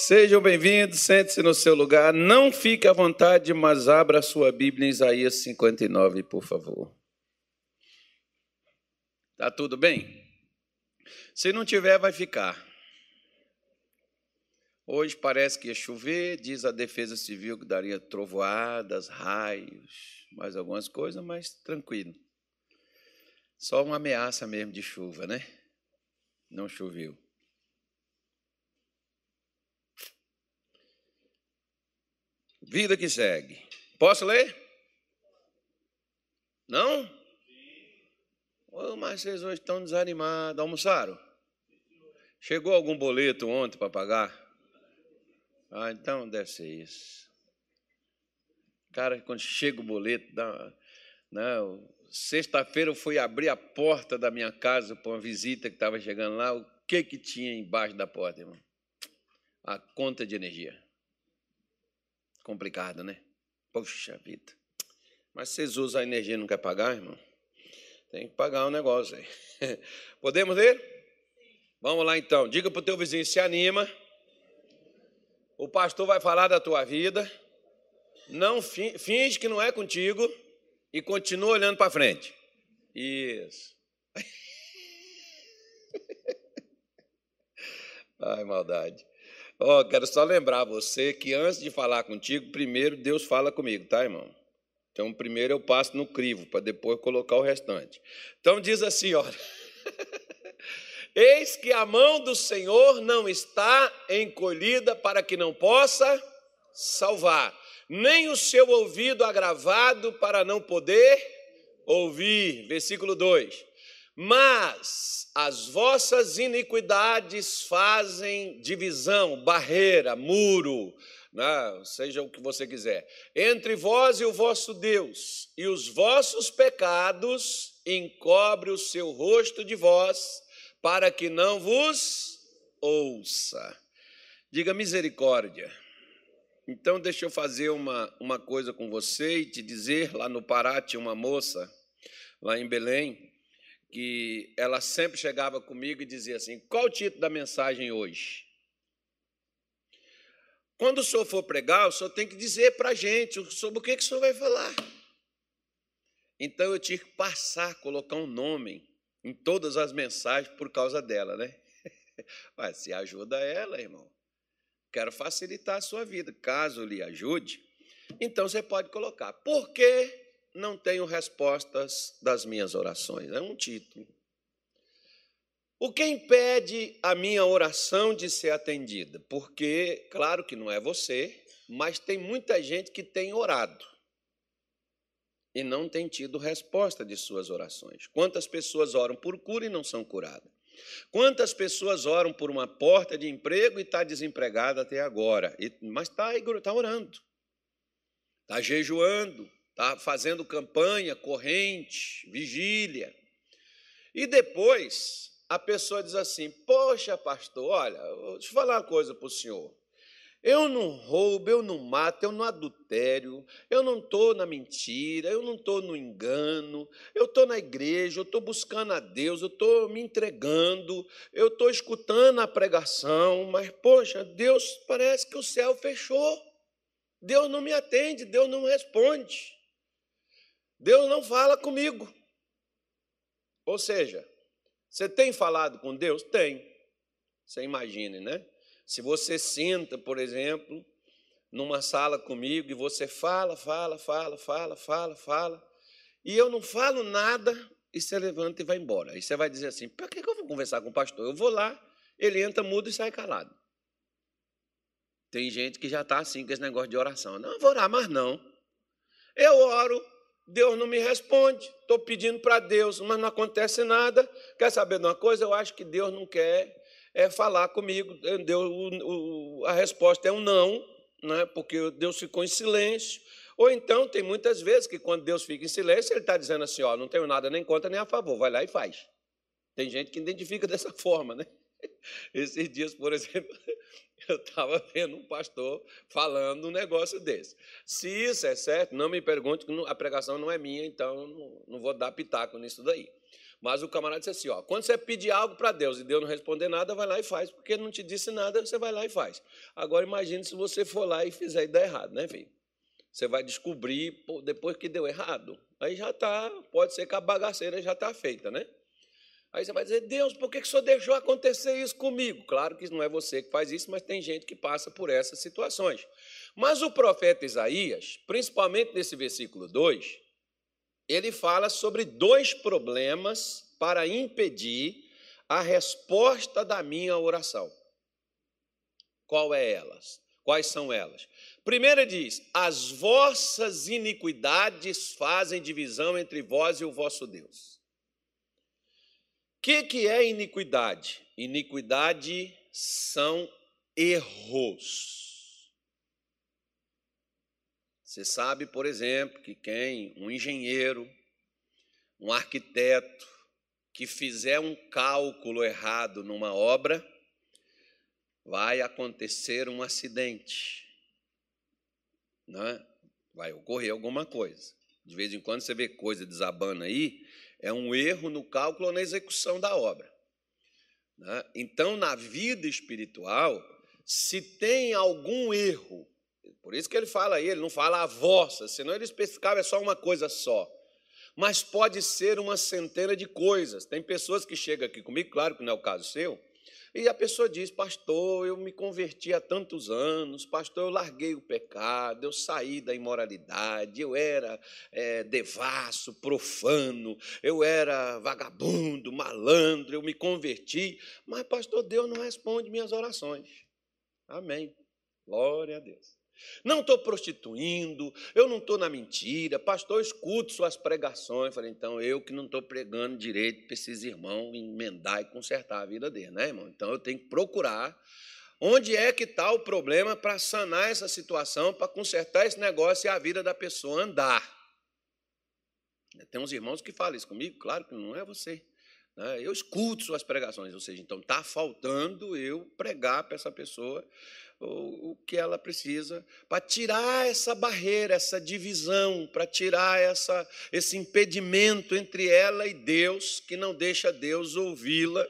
Sejam bem-vindos, sente-se no seu lugar. Não fique à vontade, mas abra a sua Bíblia em Isaías 59, por favor. Tá tudo bem? Se não tiver, vai ficar. Hoje parece que ia chover, diz a Defesa Civil que daria trovoadas, raios, mais algumas coisas, mas tranquilo. Só uma ameaça mesmo de chuva, né? Não choveu. Vida que segue. Posso ler? Não? Oh, mas vocês hoje estão desanimados. Almoçaram? Chegou algum boleto ontem para pagar? Ah, então deve ser isso. Cara, quando chega o boleto, dá, não, né, sexta-feira eu fui abrir a porta da minha casa para uma visita que estava chegando lá. O que que tinha embaixo da porta, irmão? A conta de energia. Complicado, né? Poxa vida. Mas vocês usam a energia e não quer pagar, irmão? Tem que pagar um negócio aí. Podemos ler? Vamos lá então. Diga para o teu vizinho, se anima. O pastor vai falar da tua vida. Não finge que não é contigo e continua olhando para frente. Isso. Ai, maldade. Ó, oh, quero só lembrar você que antes de falar contigo, primeiro Deus fala comigo, tá, irmão? Então, primeiro eu passo no crivo, para depois colocar o restante. Então, diz assim, olha. Eis que a mão do Senhor não está encolhida para que não possa salvar, nem o seu ouvido agravado para não poder ouvir. Versículo 2. Mas as vossas iniquidades fazem divisão, barreira, muro, né? seja o que você quiser, entre vós e o vosso Deus, e os vossos pecados encobre o seu rosto de vós, para que não vos ouça. Diga misericórdia. Então, deixa eu fazer uma, uma coisa com você e te dizer: lá no Pará tinha uma moça, lá em Belém, que ela sempre chegava comigo e dizia assim: qual o título da mensagem hoje? Quando o senhor for pregar, o senhor tem que dizer para a gente sobre o que, o senhor vai falar. Então eu tive que passar, colocar um nome em todas as mensagens por causa dela, né? Mas se ajuda ela, irmão. Quero facilitar a sua vida. Caso lhe ajude, então você pode colocar. Por que não tenho respostas das minhas orações? É um título. O que impede a minha oração de ser atendida? Porque, claro que não é você, mas tem muita gente que tem orado e não tem tido resposta de suas orações. Quantas pessoas oram por cura e não são curadas? Quantas pessoas oram por uma porta de emprego e está desempregada até agora, mas está tá orando, está jejuando, está fazendo campanha, corrente, vigília. E depois a pessoa diz assim: Poxa, pastor, olha, deixa eu falar uma coisa para o senhor. Eu não roubo, eu não mato, eu não adultério, eu não estou na mentira, eu não estou no engano, eu estou na igreja, eu estou buscando a Deus, eu estou me entregando, eu estou escutando a pregação, mas, poxa, Deus parece que o céu fechou. Deus não me atende, Deus não responde. Deus não fala comigo. Ou seja, você tem falado com Deus? Tem. Você imagine, né? Se você senta, por exemplo, numa sala comigo e você fala, fala, fala, fala, fala, fala, e eu não falo nada, e você levanta e vai embora. Aí você vai dizer assim: para que eu vou conversar com o pastor? Eu vou lá, ele entra mudo e sai calado. Tem gente que já está assim com esse negócio de oração. Não, eu vou orar, mas não. Eu oro, Deus não me responde. Estou pedindo para Deus, mas não acontece nada. Quer saber de uma coisa? Eu acho que Deus não quer é falar comigo. Deus, o, o, a resposta é um não, né? porque Deus ficou em silêncio. Ou então, tem muitas vezes que quando Deus fica em silêncio, Ele está dizendo assim: ó, não tenho nada nem contra nem a favor, vai lá e faz. Tem gente que identifica dessa forma, né? Esses dias, por exemplo, eu estava vendo um pastor falando um negócio desse. Se isso é certo, não me pergunte, que a pregação não é minha, então não, vou dar pitaco nisso daí. Mas o camarada disse assim: ó, quando você pedir algo para Deus e Deus não responder nada, vai lá e faz, porque não te disse nada, você vai lá e faz. Agora imagine se você for lá e fizer e der errado, né, filho? Você vai descobrir pô, depois que deu errado. Aí já está, pode ser que a bagaceira já está feita, né? Aí você vai dizer, Deus, por que, que o Senhor deixou acontecer isso comigo? Claro que não é você que faz isso, mas tem gente que passa por essas situações. Mas o profeta Isaías, principalmente nesse versículo 2, ele fala sobre dois problemas para impedir a resposta da minha oração. Qual é elas? Quais são elas? Primeira diz: As vossas iniquidades fazem divisão entre vós e o vosso Deus. Que, que é iniquidade? Iniquidade são erros. Você sabe, por exemplo, que quem, um engenheiro, um arquiteto, que fizer um cálculo errado numa obra, vai acontecer um acidente. Né? Vai ocorrer alguma coisa. De vez em quando você vê coisa desabando aí, é um erro no cálculo ou na execução da obra. Né? Então, na vida espiritual, se tem algum erro, por isso que ele fala aí, ele não fala a vossa, senão ele especificava é só uma coisa só. Mas pode ser uma centena de coisas. Tem pessoas que chegam aqui comigo, claro que não é o caso seu, e a pessoa diz: Pastor, eu me converti há tantos anos, pastor, eu larguei o pecado, eu saí da imoralidade, eu era é, devasso, profano, eu era vagabundo, malandro, eu me converti, mas, pastor, Deus não responde minhas orações. Amém. Glória a Deus. Não estou prostituindo, eu não estou na mentira, pastor, eu escuto suas pregações. Falei, então eu que não estou pregando direito para esses irmãos emendar e consertar a vida dele, né, irmão? Então eu tenho que procurar onde é que está o problema para sanar essa situação, para consertar esse negócio e a vida da pessoa andar. Tem uns irmãos que falam isso comigo, claro que não é você. Né? Eu escuto suas pregações, ou seja, então está faltando eu pregar para essa pessoa o, que ela precisa para tirar essa barreira, essa divisão, para tirar essa, esse impedimento entre ela e Deus, que não deixa Deus ouvi-la,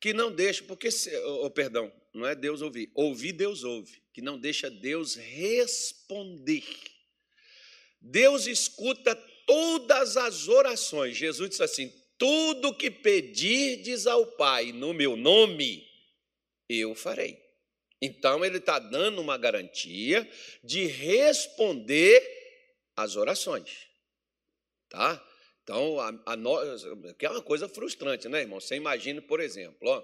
que não deixa, porque, oh, perdão, não é Deus ouvir, ouvir Deus ouve, que não deixa Deus responder. Deus escuta todas as orações. Jesus disse assim: tudo que pedirdes ao Pai no meu nome, eu farei. Então, ele está dando uma garantia de responder às orações. Tá? Então, a, a, que é uma coisa frustrante, né, irmão? Você imagina, por exemplo, ó,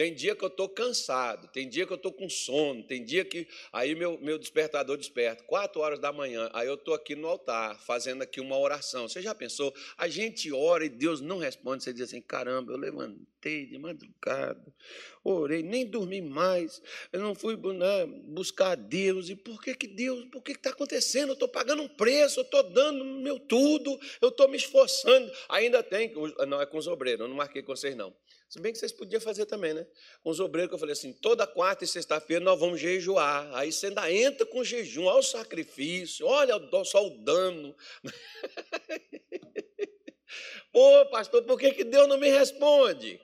tem dia que eu estou cansado, tem dia que eu estou com sono, tem dia que aí meu, meu despertador desperta, quatro horas da manhã, aí eu estou aqui no altar, fazendo aqui uma oração. Você já pensou? A gente ora e Deus não responde, você diz assim, caramba, eu levantei de madrugada, orei, nem dormi mais, eu não fui né, buscar Deus, e por que que Deus, por que está acontecendo? Eu estou pagando um preço, eu estou dando meu tudo, eu estou me esforçando, ainda tem, não é com os obreiros, eu não marquei com vocês não, se bem que vocês podiam fazer também, né? Com os obreiros que eu falei assim, toda quarta e sexta-feira nós vamos jejuar. Aí você ainda entra com jejum, olha o sacrifício, olha só o dano. Pô, pastor, por que, que Deus não me responde?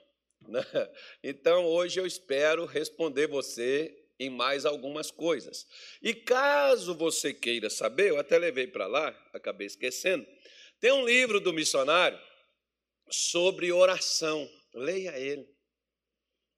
Então, hoje eu espero responder você em mais algumas coisas. E caso você queira saber, eu até levei para lá, acabei esquecendo, tem um livro do missionário sobre oração. Leia ele.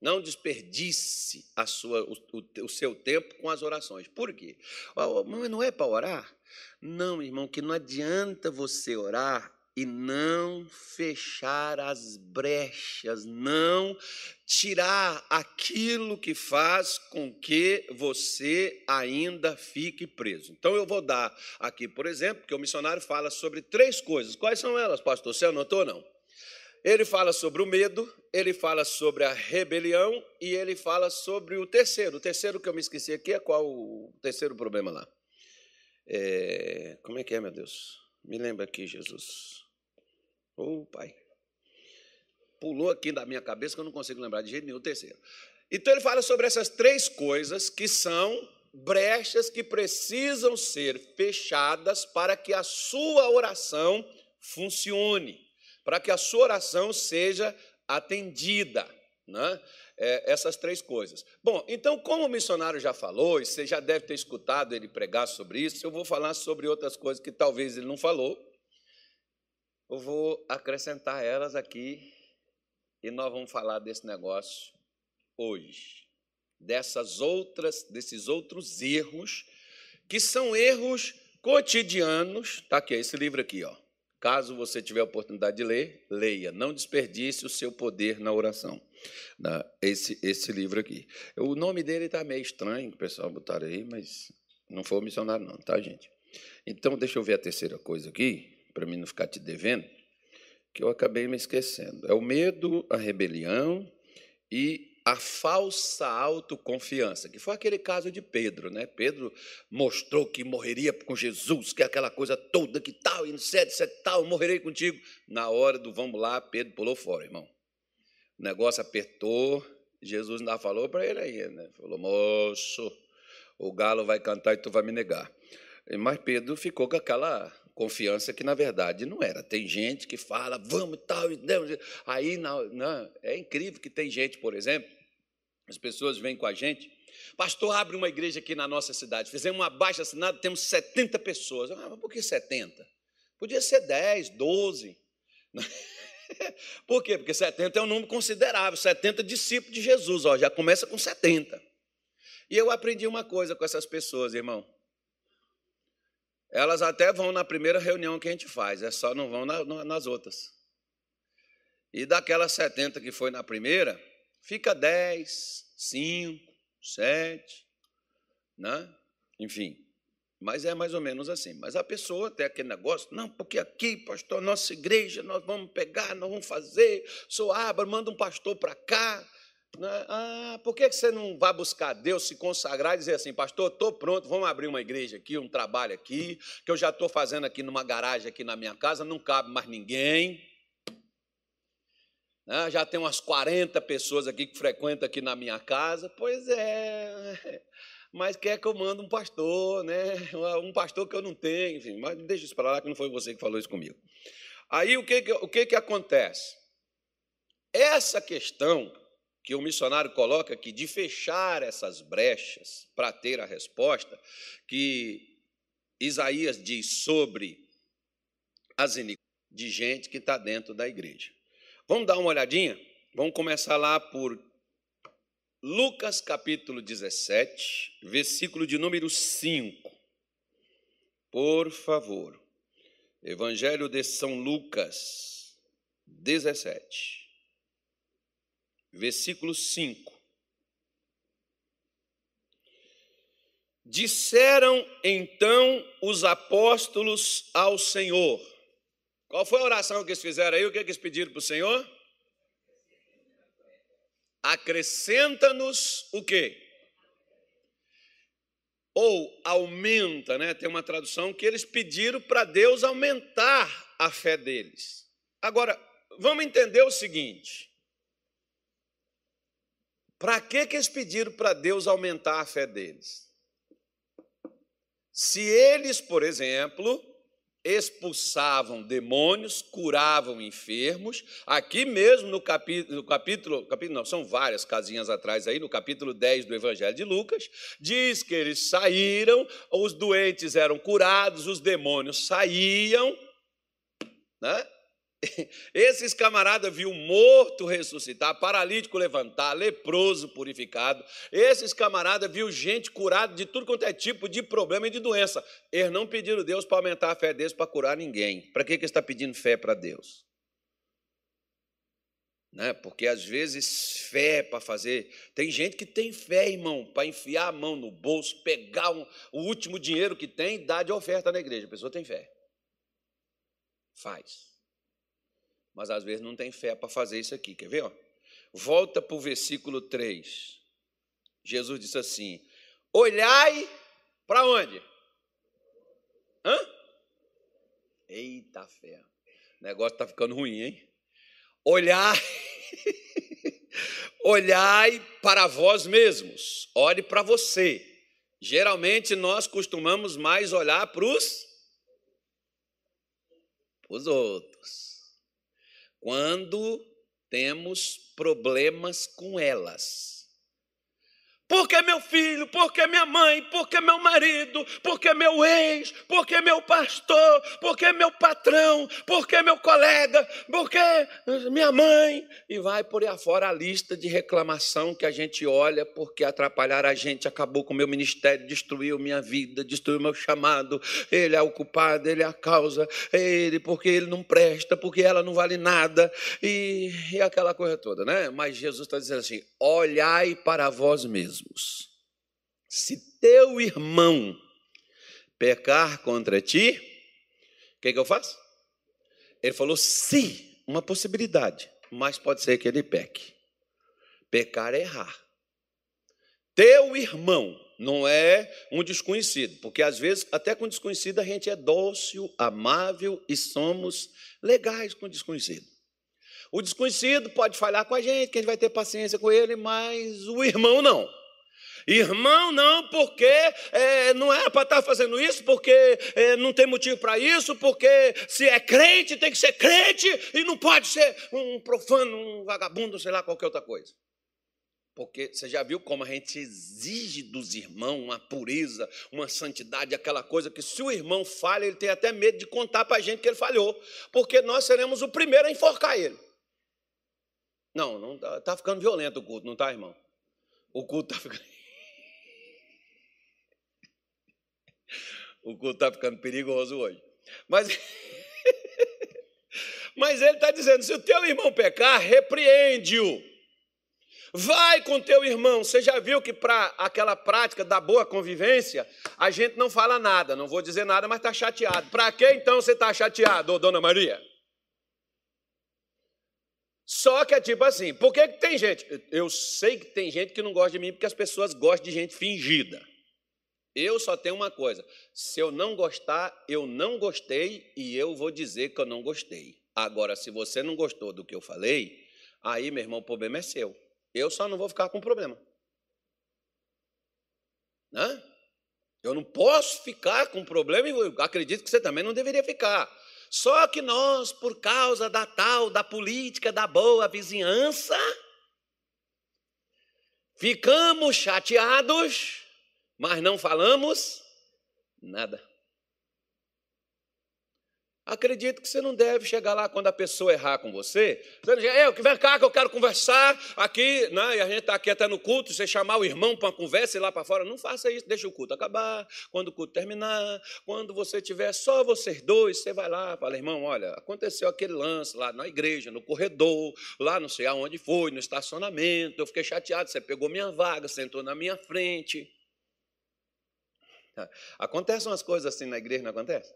Não desperdice sua, o, o, seu tempo com as orações. Por quê? Mas não é para orar? Não, irmão, que não adianta você orar e não fechar as brechas, não tirar aquilo que faz com que você ainda fique preso. Então eu vou dar aqui, por exemplo, que o missionário fala sobre três coisas. Quais são elas, pastor? Você anotou ou não? Ele fala sobre o medo, ele fala sobre a rebelião e ele fala sobre o terceiro. O terceiro que eu me esqueci aqui é qual o terceiro problema lá? É, como é que é, meu Deus? Me lembra aqui, Jesus. Ô, oh, Pai. Pulou aqui da minha cabeça que eu não consigo lembrar de jeito nenhum o terceiro. Então ele fala sobre essas três coisas que são brechas que precisam ser fechadas para que a sua oração funcione. Para que a sua oração seja atendida. Né? É, essas três coisas. Bom, então, como o missionário já falou, e você já deve ter escutado ele pregar sobre isso, eu vou falar sobre outras coisas que talvez ele não falou. Eu vou acrescentar elas aqui e nós vamos falar desse negócio hoje. Dessas outras, desses outros erros, que são erros cotidianos. Está aqui, esse livro aqui, ó. Caso você tiver a oportunidade de ler, leia. Não desperdice o seu poder na oração. Esse, esse livro aqui. O nome dele está meio estranho, o pessoal botaram aí, mas não foi o missionário, não, tá, gente? Então, deixa eu ver a terceira coisa aqui, para mim não ficar te devendo, que eu acabei me esquecendo. É o medo, a rebelião e a falsa autoconfiança, que foi aquele caso de Pedro, né? Pedro mostrou que morreria com Jesus, que é aquela coisa toda, que tal, e sete, sete tal, morrerei contigo. Na hora do vamos lá, Pedro pulou fora, irmão. O negócio apertou, Jesus ainda falou para ele aí, né? Falou, moço, o galo vai cantar e tu vai me negar. Mas Pedro ficou com aquela confiança que na verdade não era. Tem gente que fala, vamos e tal, e aí não, não, é incrível que tem gente, por exemplo, as pessoas vêm com a gente, pastor, abre uma igreja aqui na nossa cidade, fizemos uma baixa assinada, temos 70 pessoas. Ah, mas por que 70? Podia ser 10, 12. Por quê? Porque 70 é um número considerável, 70 discípulos de Jesus, ó, já começa com 70. E eu aprendi uma coisa com essas pessoas, irmão. Elas até vão na primeira reunião que a gente faz, é só não vão na, nas outras. E daquelas 70 que foi na primeira, fica 10, 5, 7, né? Enfim. Mas é mais ou menos assim. Mas a pessoa tem aquele negócio, não, porque aqui, pastor, nossa igreja, nós vamos pegar, nós vamos fazer, sou abra, manda um pastor para cá. Né? Ah, por que você não vai buscar Deus, se consagrar e dizer assim, pastor, estou pronto, vamos abrir uma igreja aqui, um trabalho aqui, que eu já estou fazendo aqui numa garagem aqui na minha casa, não cabe mais ninguém. Já tem umas 40 pessoas aqui que frequentam aqui na minha casa. Pois é, mas quer que eu mande um pastor, né? Um pastor que eu não tenho, enfim, mas deixa isso para lá que não foi você que falou isso comigo. Aí o que, o que, que acontece? Essa questão que o missionário coloca aqui de fechar essas brechas para ter a resposta que Isaías diz sobre as iniquidades de gente que está dentro da igreja. Vamos dar uma olhadinha? Vamos começar lá por Lucas capítulo 17, versículo de número 5. Por favor. Evangelho de São Lucas 17 versículo 5. Disseram então os apóstolos ao Senhor. Qual foi a oração que eles fizeram aí? O que, é que eles pediram para o Senhor? Acrescenta-nos o quê? Ou aumenta, né? Tem uma tradução que eles pediram para Deus aumentar a fé deles. Agora, vamos entender o seguinte: para que, que eles pediram para Deus aumentar a fé deles? Se eles, por exemplo, expulsavam demônios, curavam enfermos, aqui mesmo no capítulo, no capítulo, capítulo não, são várias casinhas atrás aí, no capítulo 10 do Evangelho de Lucas, diz que eles saíram, os doentes eram curados, os demônios saíam, né? Esses camaradas viu morto ressuscitar, paralítico levantar, leproso purificado. Esses camaradas viu gente curada de tudo quanto é tipo de problema e de doença. Eles não pediram Deus para aumentar a fé deles para curar ninguém. Para que, que está pedindo fé para Deus? Né? Porque às vezes fé para fazer. Tem gente que tem fé, irmão, para enfiar a mão no bolso, pegar um, o último dinheiro que tem e dar de oferta na igreja. A pessoa tem fé. Faz mas às vezes não tem fé para fazer isso aqui. Quer ver? Ó? Volta para o versículo 3. Jesus disse assim: Olhai para onde? Hã? Eita fé. O negócio está ficando ruim, hein? Olhai. Olhai para vós mesmos. Olhe para você. Geralmente nós costumamos mais olhar para os, os outros. Quando temos problemas com elas. Porque meu filho, porque minha mãe, porque meu marido, porque meu ex, porque meu pastor, porque meu patrão, porque meu colega, porque minha mãe. E vai por aí afora a lista de reclamação que a gente olha porque atrapalhar a gente, acabou com o meu ministério, destruiu minha vida, destruiu meu chamado. Ele é o culpado, ele é a causa, ele, porque ele não presta, porque ela não vale nada. E, e aquela coisa toda, né? Mas Jesus está dizendo assim: olhai para vós mesmos mesmos. Se teu irmão pecar contra ti, o que, que eu faço? Ele falou se, uma possibilidade, mas pode ser que ele peque. Pecar é errar. Teu irmão não é um desconhecido, porque às vezes, até com desconhecido, a gente é dócil, amável e somos legais com desconhecido. O desconhecido pode falhar com a gente, que a gente vai ter paciência com ele, mas o irmão não. Irmão, não, porque é, não era para estar fazendo isso, porque é, não tem motivo para isso, porque se é crente, tem que ser crente e não pode ser um profano, um vagabundo, sei lá, qualquer outra coisa. Porque você já viu como a gente exige dos irmãos uma pureza, uma santidade, aquela coisa que se o irmão falha, ele tem até medo de contar para a gente que ele falhou, porque nós seremos o primeiro a enforcar ele. Não, não está tá ficando violento o culto, não está, irmão? O culto está ficando. O culto está ficando perigoso hoje. Mas, mas ele está dizendo: se o teu irmão pecar, repreende-o. Vai com teu irmão. Você já viu que para aquela prática da boa convivência, a gente não fala nada. Não vou dizer nada, mas está chateado. Para que então você está chateado, ô, dona Maria? Só que é tipo assim, por que, que tem gente? Eu sei que tem gente que não gosta de mim porque as pessoas gostam de gente fingida. Eu só tenho uma coisa: se eu não gostar, eu não gostei e eu vou dizer que eu não gostei. Agora, se você não gostou do que eu falei, aí, meu irmão, o problema é seu. Eu só não vou ficar com problema. Né? Eu não posso ficar com problema e acredito que você também não deveria ficar. Só que nós, por causa da tal, da política da boa vizinhança, ficamos chateados mas não falamos nada. Acredito que você não deve chegar lá quando a pessoa errar com você. Você não diz, que vem cá que eu quero conversar aqui, né? e a gente está aqui até no culto, você chamar o irmão para uma conversa e lá para fora. Não faça isso, deixa o culto acabar. Quando o culto terminar, quando você tiver só vocês dois, você vai lá fala, irmão, olha, aconteceu aquele lance lá na igreja, no corredor, lá não sei aonde foi, no estacionamento, eu fiquei chateado, você pegou minha vaga, sentou na minha frente. Acontecem umas coisas assim na igreja, não acontece?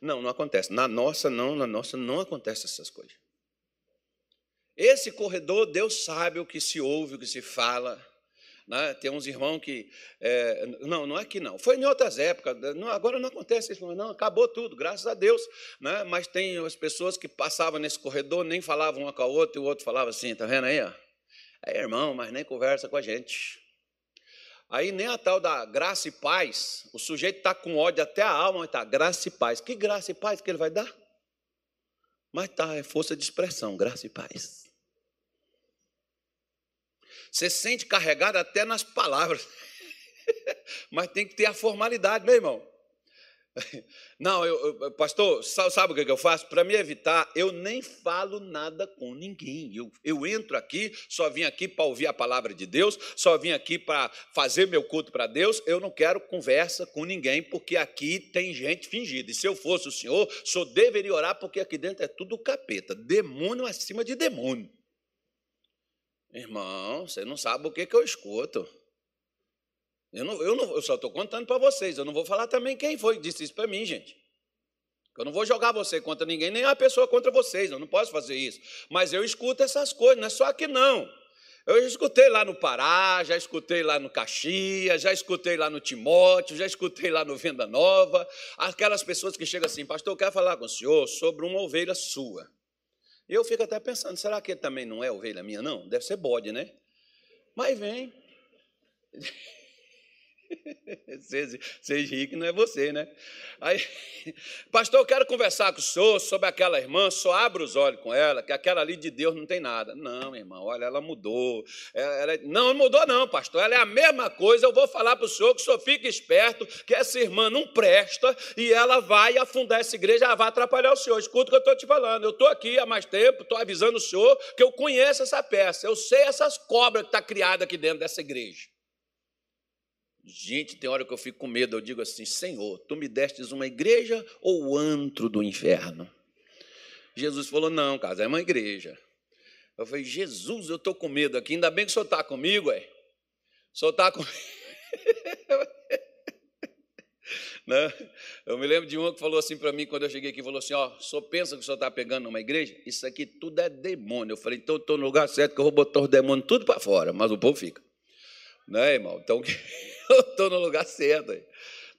Não, não acontece. Na nossa, não, na nossa não acontece essas coisas. Esse corredor, Deus sabe o que se ouve, o que se fala. Né? Tem uns irmãos que. É, não, não é que não. Foi em outras épocas. Não, agora não acontece isso. Não, acabou tudo, graças a Deus. Né? Mas tem as pessoas que passavam nesse corredor, nem falavam uma com a outra, e o outro falava assim: tá vendo aí? Ó? É irmão, mas nem conversa com a gente. Aí nem a tal da graça e paz, o sujeito está com ódio até a alma, mas está graça e paz. Que graça e paz que ele vai dar? Mas tá, é força de expressão, graça e paz. Você sente carregado até nas palavras, mas tem que ter a formalidade, meu irmão. Não, eu, eu, pastor, sabe o que eu faço? Para me evitar, eu nem falo nada com ninguém. Eu, eu entro aqui, só vim aqui para ouvir a palavra de Deus, só vim aqui para fazer meu culto para Deus. Eu não quero conversa com ninguém, porque aqui tem gente fingida. E se eu fosse o senhor, senhor deveria orar, porque aqui dentro é tudo capeta demônio acima de demônio. Irmão, você não sabe o que, que eu escuto. Eu, não, eu, não, eu só estou contando para vocês. Eu não vou falar também quem foi que disse isso para mim, gente. Eu não vou jogar você contra ninguém, nem a pessoa contra vocês. Eu não posso fazer isso. Mas eu escuto essas coisas, não é só aqui não. Eu já escutei lá no Pará, já escutei lá no Caxias, já escutei lá no Timóteo, já escutei lá no Venda Nova. Aquelas pessoas que chegam assim, pastor, eu quero falar com o senhor sobre uma ovelha sua. Eu fico até pensando, será que ele também não é ovelha minha? Não, deve ser bode, né? Mas vem. Riem que não é você, né? Aí, pastor, eu quero conversar com o senhor sobre aquela irmã, só abra os olhos com ela, que aquela ali de Deus não tem nada. Não, irmão, olha, ela mudou. Ela, não, não mudou, não, pastor. Ela é a mesma coisa. Eu vou falar para o senhor que o senhor fique esperto, que essa irmã não presta e ela vai afundar essa igreja, ela vai atrapalhar o senhor. Escuta o que eu estou te falando. Eu estou aqui há mais tempo, estou avisando o senhor que eu conheço essa peça. Eu sei essas cobras que estão tá criadas aqui dentro dessa igreja. Gente, tem hora que eu fico com medo, eu digo assim: Senhor, tu me destes uma igreja ou o antro do inferno? Jesus falou: Não, casa, é uma igreja. Eu falei: Jesus, eu estou com medo aqui, ainda bem que o senhor está comigo, é? O senhor está comigo. Né? Eu me lembro de uma que falou assim para mim quando eu cheguei aqui, falou assim, ó, só pensa que o senhor está pegando numa igreja? Isso aqui tudo é demônio. Eu falei, então estou no lugar certo que eu vou botar os demônios tudo para fora, mas o povo fica. Né, irmão? Então eu estou no lugar certo.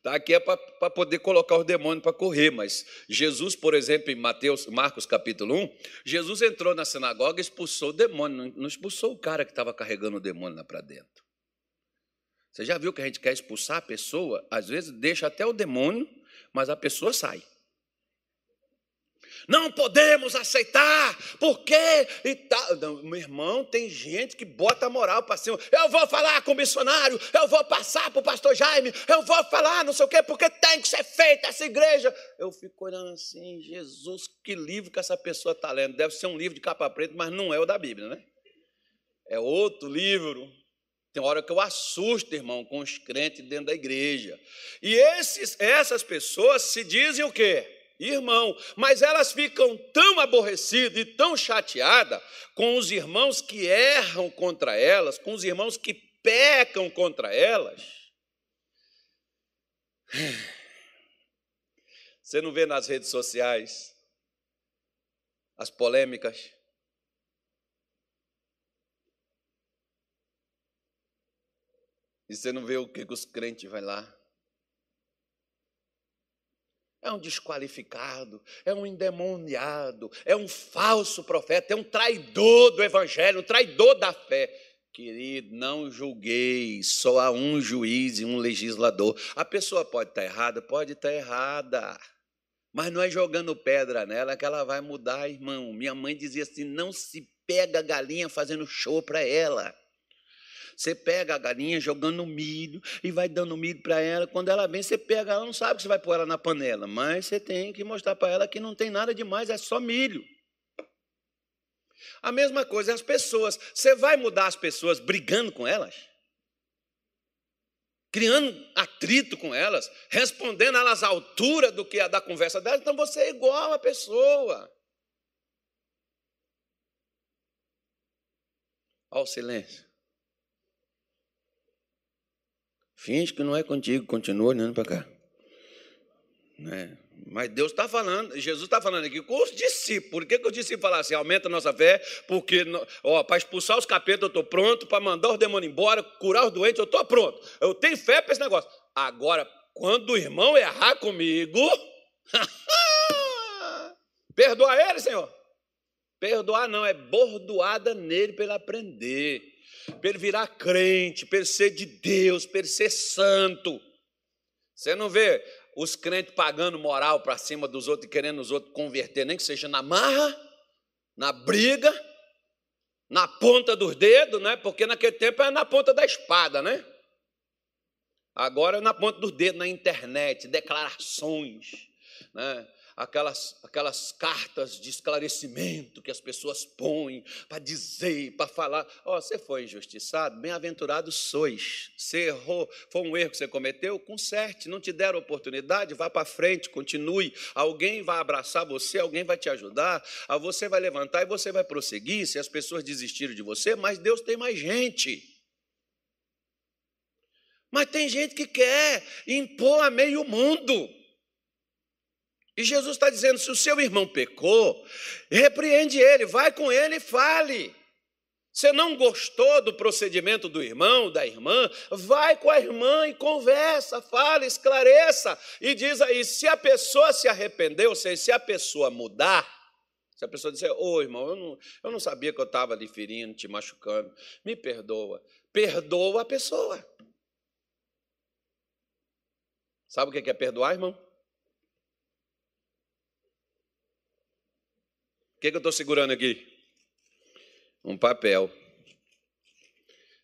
Tá, aqui é para poder colocar os demônios para correr, mas Jesus, por exemplo, em Mateus, Marcos capítulo 1, Jesus entrou na sinagoga e expulsou o demônio, não expulsou o cara que estava carregando o demônio lá para dentro. Você já viu que a gente quer expulsar a pessoa? Às vezes deixa até o demônio, mas a pessoa sai. Não podemos aceitar, porque e tal. Meu irmão, tem gente que bota a moral para cima. Eu vou falar com o missionário, eu vou passar para o pastor Jaime, eu vou falar não sei o quê, porque tem que ser feita essa igreja. Eu fico olhando assim, Jesus, que livro que essa pessoa está lendo. Deve ser um livro de capa preta, mas não é o da Bíblia, né? É outro livro. Tem hora que eu assusto, irmão, com os crentes dentro da igreja. E esses, essas pessoas se dizem o quê? Irmão, mas elas ficam tão aborrecidas e tão chateadas com os irmãos que erram contra elas, com os irmãos que pecam contra elas. Você não vê nas redes sociais as polêmicas? E você não vê o que os crentes vão lá? É um desqualificado, é um endemoniado, é um falso profeta, é um traidor do evangelho, um traidor da fé. Querido, não julgueis, só há um juiz e um legislador. A pessoa pode estar errada, pode estar errada, mas não é jogando pedra nela que ela vai mudar, irmão. Minha mãe dizia assim: não se pega galinha fazendo show para ela. Você pega a galinha jogando milho e vai dando milho para ela. Quando ela vem, você pega, ela não sabe que você vai pôr ela na panela, mas você tem que mostrar para ela que não tem nada demais, é só milho. A mesma coisa as pessoas. Você vai mudar as pessoas brigando com elas? Criando atrito com elas, respondendo elas à altura do que a da conversa delas, então você é igual a pessoa. Olha o silêncio. Finge que não é contigo, continua olhando para cá. É. Mas Deus está falando, Jesus está falando aqui com os discípulos. Por que, que os discípulos falam assim? Aumenta a nossa fé, porque para expulsar os capetas eu estou pronto, para mandar os demônios embora, curar os doentes, eu estou pronto. Eu tenho fé para esse negócio. Agora, quando o irmão errar comigo, perdoa ele, Senhor. Perdoar não, é bordoada nele para ele aprender para ele virar crente, para ele ser de Deus, para ele ser santo. Você não vê os crentes pagando moral para cima dos outros e querendo os outros converter, nem que seja na marra, na briga, na ponta dos dedos, né? Porque naquele tempo era na ponta da espada, né? Agora é na ponta dos dedos, na internet, declarações, né? Aquelas, aquelas cartas de esclarecimento que as pessoas põem para dizer, para falar. Ó, oh, você foi injustiçado, bem-aventurado sois. Você errou, foi um erro que você cometeu, conserte, não te deram oportunidade, vá para frente, continue. Alguém vai abraçar você, alguém vai te ajudar, você vai levantar e você vai prosseguir se as pessoas desistirem de você, mas Deus tem mais gente. Mas tem gente que quer impor a meio mundo. E Jesus está dizendo: se o seu irmão pecou, repreende ele, vai com ele e fale. Você não gostou do procedimento do irmão, da irmã? Vai com a irmã e conversa, fala, esclareça. E diz aí: se a pessoa se arrependeu, ou seja, se a pessoa mudar, se a pessoa disser, ô oh, irmão, eu não, eu não sabia que eu estava lhe ferindo, te machucando, me perdoa. Perdoa a pessoa. Sabe o que é perdoar, irmão? Que, que eu estou segurando aqui? Um papel.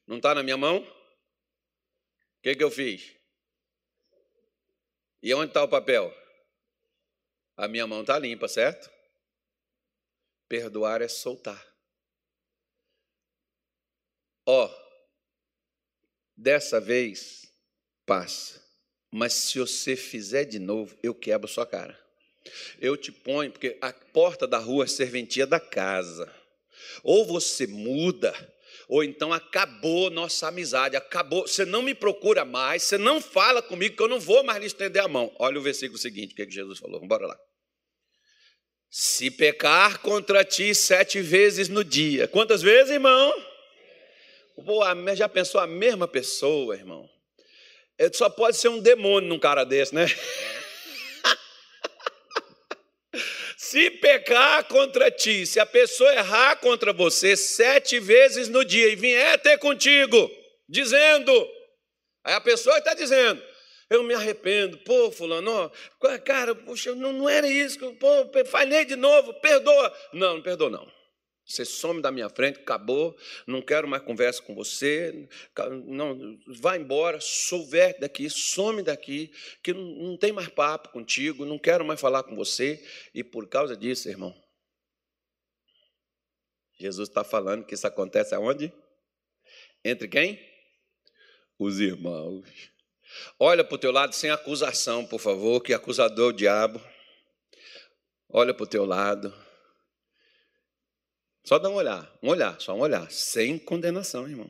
Não está na minha mão? O que, que eu fiz? E onde está o papel? A minha mão está limpa, certo? Perdoar é soltar. Ó, oh, dessa vez passa. Mas se você fizer de novo, eu quebro sua cara. Eu te ponho, porque a porta da rua é serventia da casa. Ou você muda, ou então acabou nossa amizade, acabou. Você não me procura mais, você não fala comigo, que eu não vou mais lhe estender a mão. Olha o versículo seguinte, o que, é que Jesus falou. Bora lá. Se pecar contra ti sete vezes no dia. Quantas vezes, irmão? Pô, já pensou a mesma pessoa, irmão? Ele só pode ser um demônio num cara desse, né? se pecar contra ti, se a pessoa errar contra você sete vezes no dia e vier ter contigo, dizendo, aí a pessoa está dizendo, eu me arrependo, pô, fulano, cara, puxa, não, não era isso, pô, falhei de novo, perdoa. Não, não perdoa não. Você some da minha frente, acabou, não quero mais conversa com você, não, vai embora, souverte daqui, some daqui, que não, não tem mais papo contigo, não quero mais falar com você. E por causa disso, irmão, Jesus está falando que isso acontece aonde? Entre quem? Os irmãos. Olha para o teu lado sem acusação, por favor, que acusador é o diabo. Olha para o teu lado. Só dá um olhar, um olhar, só um olhar, sem condenação, irmão.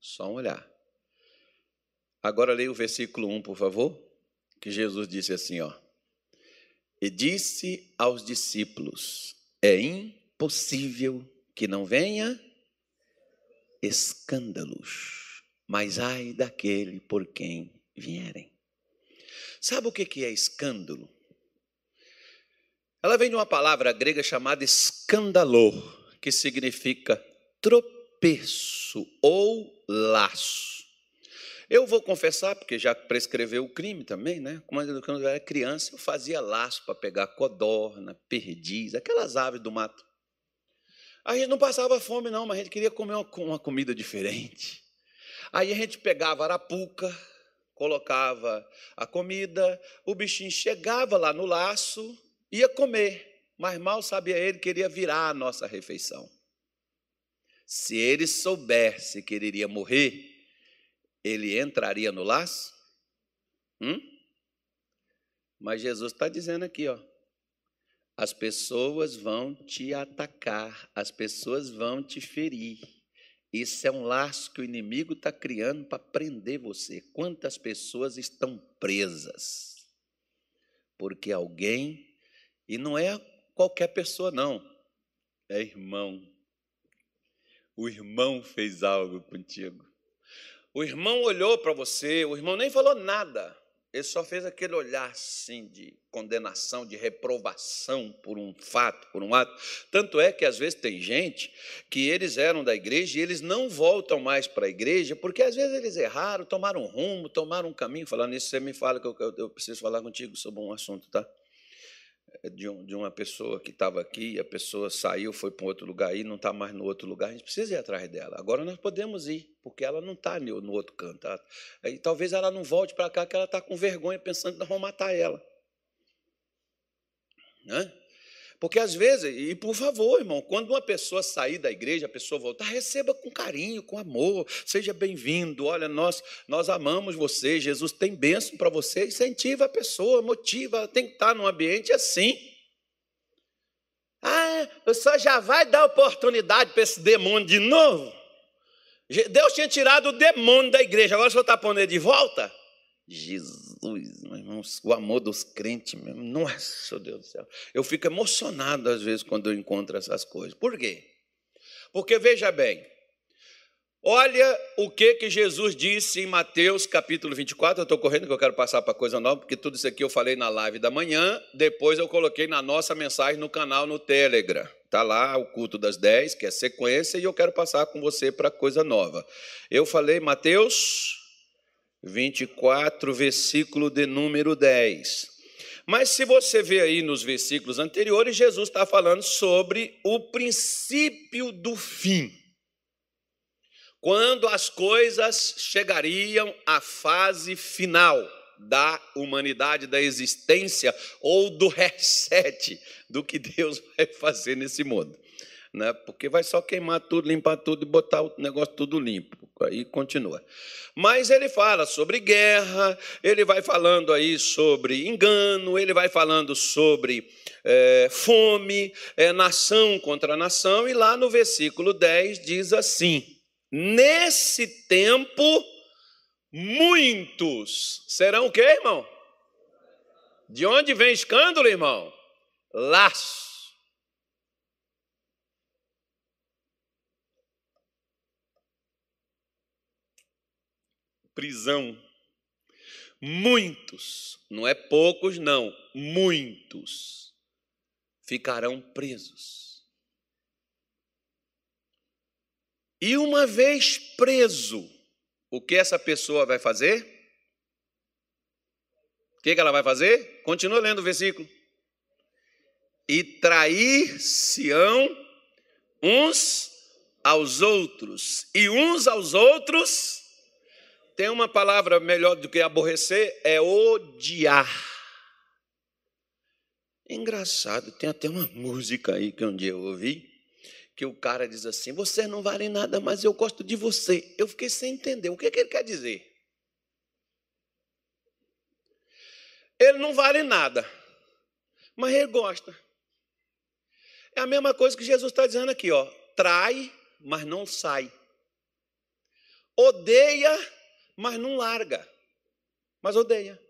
Só um olhar. Agora leia o versículo 1, por favor, que Jesus disse assim, ó. E disse aos discípulos: É impossível que não venha escândalos, mas ai daquele por quem vierem. Sabe o que é escândalo? Ela vem de uma palavra grega chamada escandalor que significa tropeço ou laço. Eu vou confessar, porque já prescreveu o crime também, né? Quando eu era criança, eu fazia laço para pegar codorna, perdiz, aquelas aves do mato. A gente não passava fome, não, mas a gente queria comer uma, comida diferente. Aí a gente pegava arapuca, colocava a comida, o bichinho chegava lá no laço, ia comer mas mal sabia ele que iria virar a nossa refeição. Se ele soubesse que ele iria morrer, ele entraria no laço? Hum? Mas Jesus está dizendo aqui, ó. As pessoas vão te atacar, as pessoas vão te ferir. Isso é um laço que o inimigo está criando para prender você. Quantas pessoas estão presas? Porque alguém, e não é qualquer pessoa, não. É irmão. O irmão fez algo contigo. O irmão olhou para você, o irmão nem falou nada. Ele só fez aquele olhar assim de condenação, de reprovação por um fato, por um ato. Tanto é que às vezes tem gente que eles eram da igreja e eles não voltam mais para a igreja, porque às vezes eles erraram, tomaram um rumo, tomaram um caminho. Falando nisso, você me fala que eu, eu preciso falar contigo sobre um assunto, tá? De, um, de uma pessoa que estava aqui, a pessoa saiu, foi para um outro lugar e não está mais no outro lugar, a gente precisa ir atrás dela. Agora nós podemos ir, porque ela não está no, no outro canto. Tá? E talvez ela não volte para cá, que ela está com vergonha, pensando que nós vamos matar ela. Né? Porque às vezes, e por favor, irmão, quando uma pessoa sair da igreja, a pessoa voltar, receba com carinho, com amor, seja bem-vindo. Olha, nós nós amamos você, Jesus tem bênção para você, incentiva a pessoa, motiva, tem que estar num ambiente assim. Ah, senhor já vai dar oportunidade para esse demônio de novo? Deus tinha tirado o demônio da igreja, agora o senhor está pondo ele de volta? Jesus, meus irmãos, o amor dos crentes mesmo. Nossa, Deus do céu. Eu fico emocionado às vezes quando eu encontro essas coisas. Por quê? Porque veja bem, olha o que, que Jesus disse em Mateus capítulo 24. Eu estou correndo que eu quero passar para coisa nova, porque tudo isso aqui eu falei na live da manhã, depois eu coloquei na nossa mensagem no canal no Telegram. Está lá o culto das 10, que é sequência, e eu quero passar com você para coisa nova. Eu falei Mateus 24, versículo de número 10. Mas se você vê aí nos versículos anteriores, Jesus está falando sobre o princípio do fim. Quando as coisas chegariam à fase final da humanidade, da existência ou do reset do que Deus vai fazer nesse mundo. Né? Porque vai só queimar tudo, limpar tudo e botar o negócio tudo limpo. Aí continua. Mas ele fala sobre guerra, ele vai falando aí sobre engano, ele vai falando sobre é, fome, é, nação contra nação, e lá no versículo 10 diz assim: Nesse tempo muitos serão o quê, irmão? De onde vem escândalo, irmão? Laço. Prisão. Muitos, não é poucos, não, muitos ficarão presos. E uma vez preso, o que essa pessoa vai fazer? O que ela vai fazer? Continua lendo o versículo. E trair-se-ão uns aos outros, e uns aos outros, tem uma palavra melhor do que aborrecer, é odiar. Engraçado, tem até uma música aí que um dia eu ouvi, que o cara diz assim: Você não vale nada, mas eu gosto de você. Eu fiquei sem entender. O que, que ele quer dizer? Ele não vale nada, mas ele gosta. É a mesma coisa que Jesus está dizendo aqui, ó. Trai, mas não sai. Odeia, mas não larga. Mas odeia.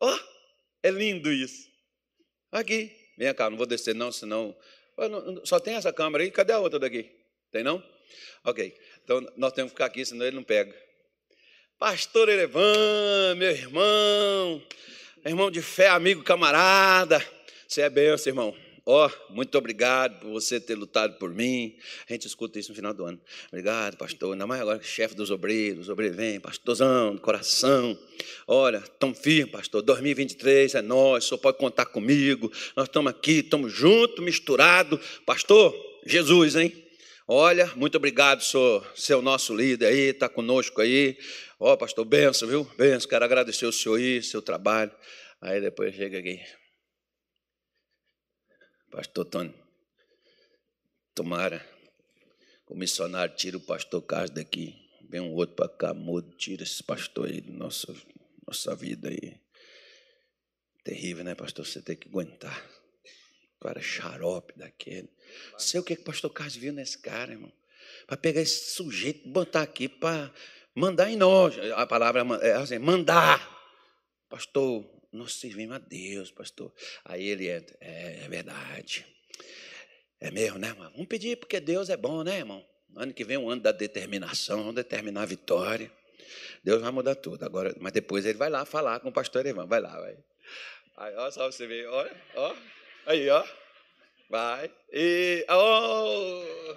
Ó, oh, é lindo isso. Aqui, vem cá, não vou descer não, senão só tem essa câmera aí, cadê a outra daqui? Tem não? Ok, então nós temos que ficar aqui, senão ele não pega. Pastor Erevan, meu irmão, irmão de fé, amigo, camarada, você é benção, irmão. Ó, oh, muito obrigado por você ter lutado por mim. A gente escuta isso no final do ano. Obrigado, pastor. Ainda mais agora, chefe dos obreiros. Os obreiros vem, pastorzão, do coração. Olha, tão firme, pastor. 2023 é nós, senhor pode contar comigo. Nós estamos aqui, estamos juntos, misturados. Pastor, Jesus, hein? Olha, muito obrigado, senhor, seu nosso líder aí, está conosco aí. Ó, oh, pastor, benção, viu? Benção, quero agradecer o senhor aí, seu trabalho. Aí depois chega aqui. Pastor Tony, tomara o missionário tira o pastor Carlos daqui, vem um outro para cá, mudo, tira esse pastor aí da nossa, nossa vida aí. Terrível, né, pastor? Você tem que aguentar. Cara, xarope daquele. Sei o que, que o pastor Carlos viu nesse cara, irmão. Para pegar esse sujeito e botar aqui para mandar em nós. A palavra é assim, mandar. Pastor, nós servimos a Deus, pastor. Aí ele entra, é, é verdade. É mesmo, né, irmão? Vamos pedir, porque Deus é bom, né, irmão? Ano que vem é um ano da determinação, vamos determinar a vitória. Deus vai mudar tudo. Agora, mas depois ele vai lá falar com o pastor Evan. Vai lá, vai. Aí, ó, só você ver, olha, ó. Aí, ó. Vai. E. Oh!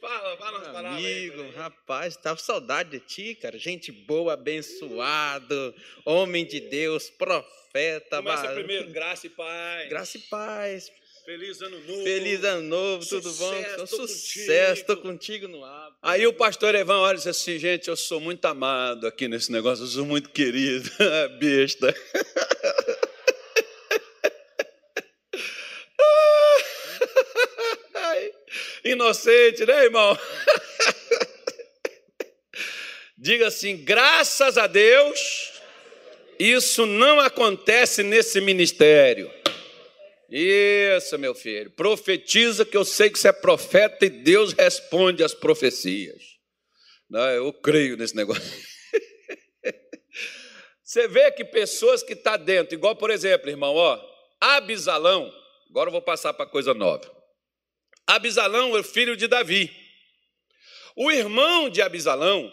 Fala, fala umas palavras. Amigo, aí, rapaz, tava saudade de ti, cara. Gente boa, abençoado, homem de Deus, profeta. Começa mas... primeiro, graça e paz. Graça e paz. Feliz ano novo. Feliz ano novo, sucesso, tudo bom? Tô Sucesso, estou contigo no ar. Aí o pastor Evan olha e diz assim: gente, eu sou muito amado aqui nesse negócio, eu sou muito querido. Besta. inocente, né, irmão? Diga assim: graças a Deus, isso não acontece nesse ministério. Isso, meu filho. Profetiza que eu sei que você é profeta e Deus responde às profecias. Eu creio nesse negócio. Você vê que pessoas que estão tá dentro, igual por exemplo, irmão, ó, Abisalão, agora eu vou passar para coisa nova. Abisalão é filho de Davi. O irmão de Abisalão,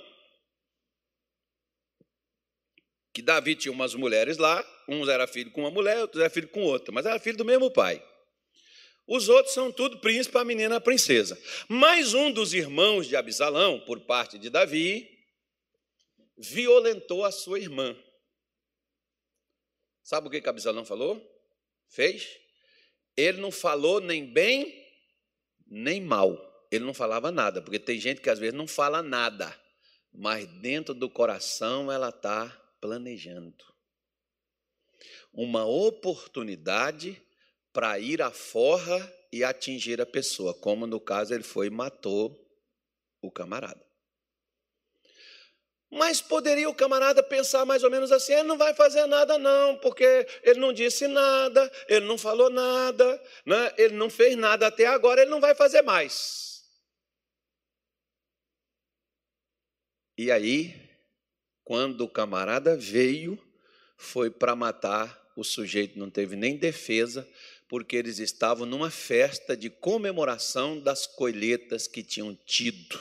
que Davi tinha umas mulheres lá, uns era filho com uma mulher, outros era filho com outra, mas era filho do mesmo pai. Os outros são tudo príncipe, a menina a princesa. Mas um dos irmãos de Abisalão, por parte de Davi, violentou a sua irmã. Sabe o que Absalão falou? Fez? Ele não falou nem bem, nem mal. Ele não falava nada, porque tem gente que às vezes não fala nada, mas dentro do coração ela está planejando. Uma oportunidade para ir à forra e atingir a pessoa, como no caso ele foi e matou o camarada. Mas poderia o camarada pensar mais ou menos assim: ele não vai fazer nada, não, porque ele não disse nada, ele não falou nada, né? ele não fez nada até agora, ele não vai fazer mais. E aí, quando o camarada veio, foi para matar, o sujeito não teve nem defesa, porque eles estavam numa festa de comemoração das colheitas que tinham tido,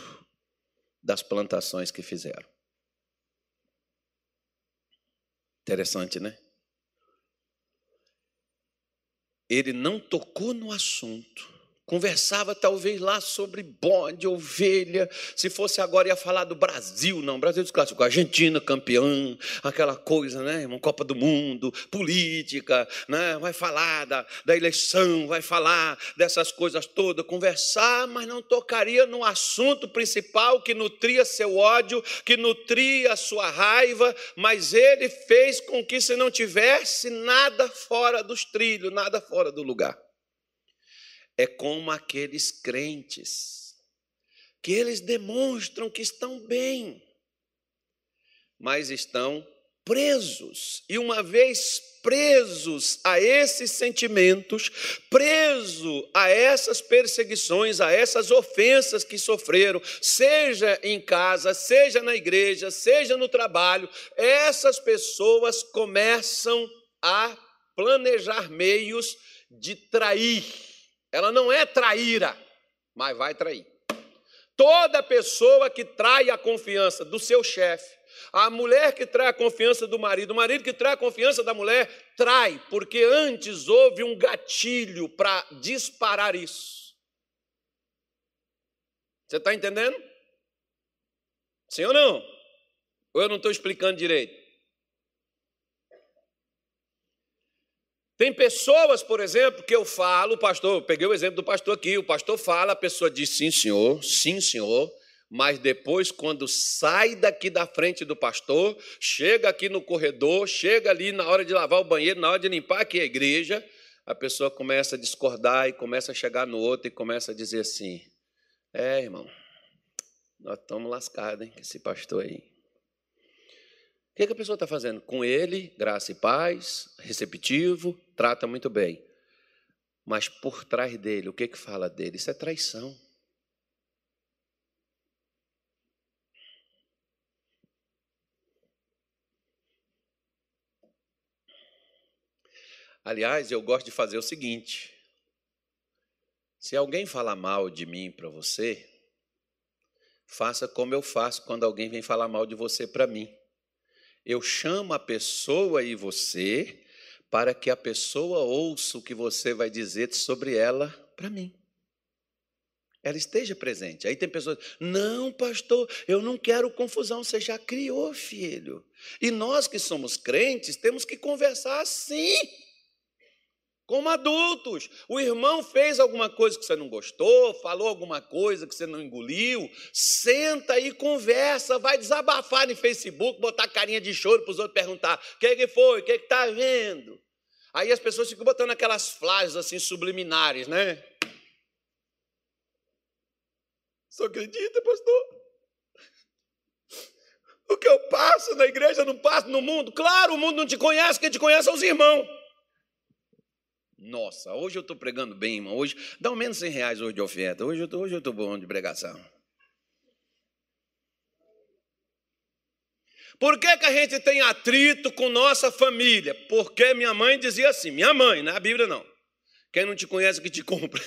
das plantações que fizeram. Interessante, né? Ele não tocou no assunto Conversava talvez lá sobre bode, ovelha. Se fosse agora, ia falar do Brasil. Não, Brasil dos clássicos. Argentina campeã, aquela coisa, né? Uma Copa do Mundo, política, né? Vai falar da, da eleição, vai falar dessas coisas todas. Conversar, mas não tocaria no assunto principal que nutria seu ódio, que nutria sua raiva. Mas ele fez com que se não tivesse nada fora dos trilhos, nada fora do lugar é como aqueles crentes, que eles demonstram que estão bem, mas estão presos. E uma vez presos a esses sentimentos, preso a essas perseguições, a essas ofensas que sofreram, seja em casa, seja na igreja, seja no trabalho, essas pessoas começam a planejar meios de trair ela não é traíra, mas vai trair. Toda pessoa que trai a confiança do seu chefe, a mulher que trai a confiança do marido, o marido que trai a confiança da mulher, trai, porque antes houve um gatilho para disparar isso. Você está entendendo? Sim ou não? Ou eu não estou explicando direito? Tem pessoas, por exemplo, que eu falo, pastor, peguei o exemplo do pastor aqui, o pastor fala, a pessoa diz sim, senhor, sim, senhor, mas depois, quando sai daqui da frente do pastor, chega aqui no corredor, chega ali na hora de lavar o banheiro, na hora de limpar aqui a igreja, a pessoa começa a discordar e começa a chegar no outro e começa a dizer assim: É, irmão, nós estamos lascados, hein, com esse pastor aí. O que, a pessoa está fazendo? Com ele, graça e paz, receptivo, trata muito bem. Mas por trás dele, o que, que fala dele? Isso é traição. Aliás, eu gosto de fazer o seguinte: se alguém falar mal de mim para você, faça como eu faço quando alguém vem falar mal de você para mim. Eu chamo a pessoa e você para que a pessoa ouça o que você vai dizer sobre ela para mim. Ela esteja presente. Aí tem pessoas, não, pastor, eu não quero confusão. Você já criou, filho. E nós que somos crentes temos que conversar assim como adultos. O irmão fez alguma coisa que você não gostou, falou alguma coisa que você não engoliu, senta e conversa, vai desabafar no Facebook, botar carinha de choro para os outros perguntar: o que, que foi, o que está vendo? Aí as pessoas ficam botando aquelas frases assim subliminares, né? Você acredita, pastor? O que eu passo na igreja não passo no mundo? Claro, o mundo não te conhece, quem te conhece são os irmãos. Nossa, hoje eu estou pregando bem, irmão. Hoje, dá um menos 100 reais hoje de oferta. Hoje eu estou bom de pregação. Por que, que a gente tem atrito com nossa família? Porque minha mãe dizia assim, minha mãe, não é Bíblia não. Quem não te conhece que te compra.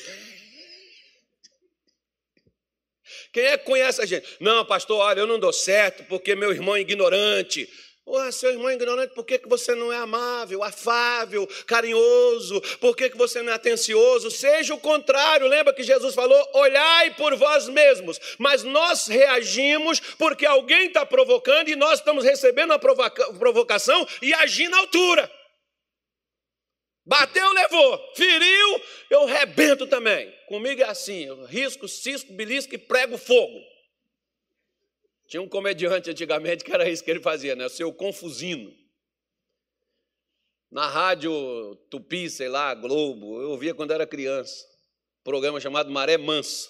Quem é que conhece a gente? Não, pastor, olha, eu não dou certo porque meu irmão é ignorante. Ué, seu irmão é ignorante, por que, que você não é amável, afável, carinhoso? Por que, que você não é atencioso? Seja o contrário. Lembra que Jesus falou: olhai por vós mesmos. Mas nós reagimos porque alguém está provocando e nós estamos recebendo a provoca provocação e agindo à altura. Bateu, levou. Feriu, eu rebento também. Comigo é assim: eu risco, cisco, belisco e prego fogo. Tinha um comediante antigamente que era isso que ele fazia, né? O seu confusino. Na rádio Tupi, sei lá, Globo, eu ouvia quando era criança. programa chamado Maré Mansa.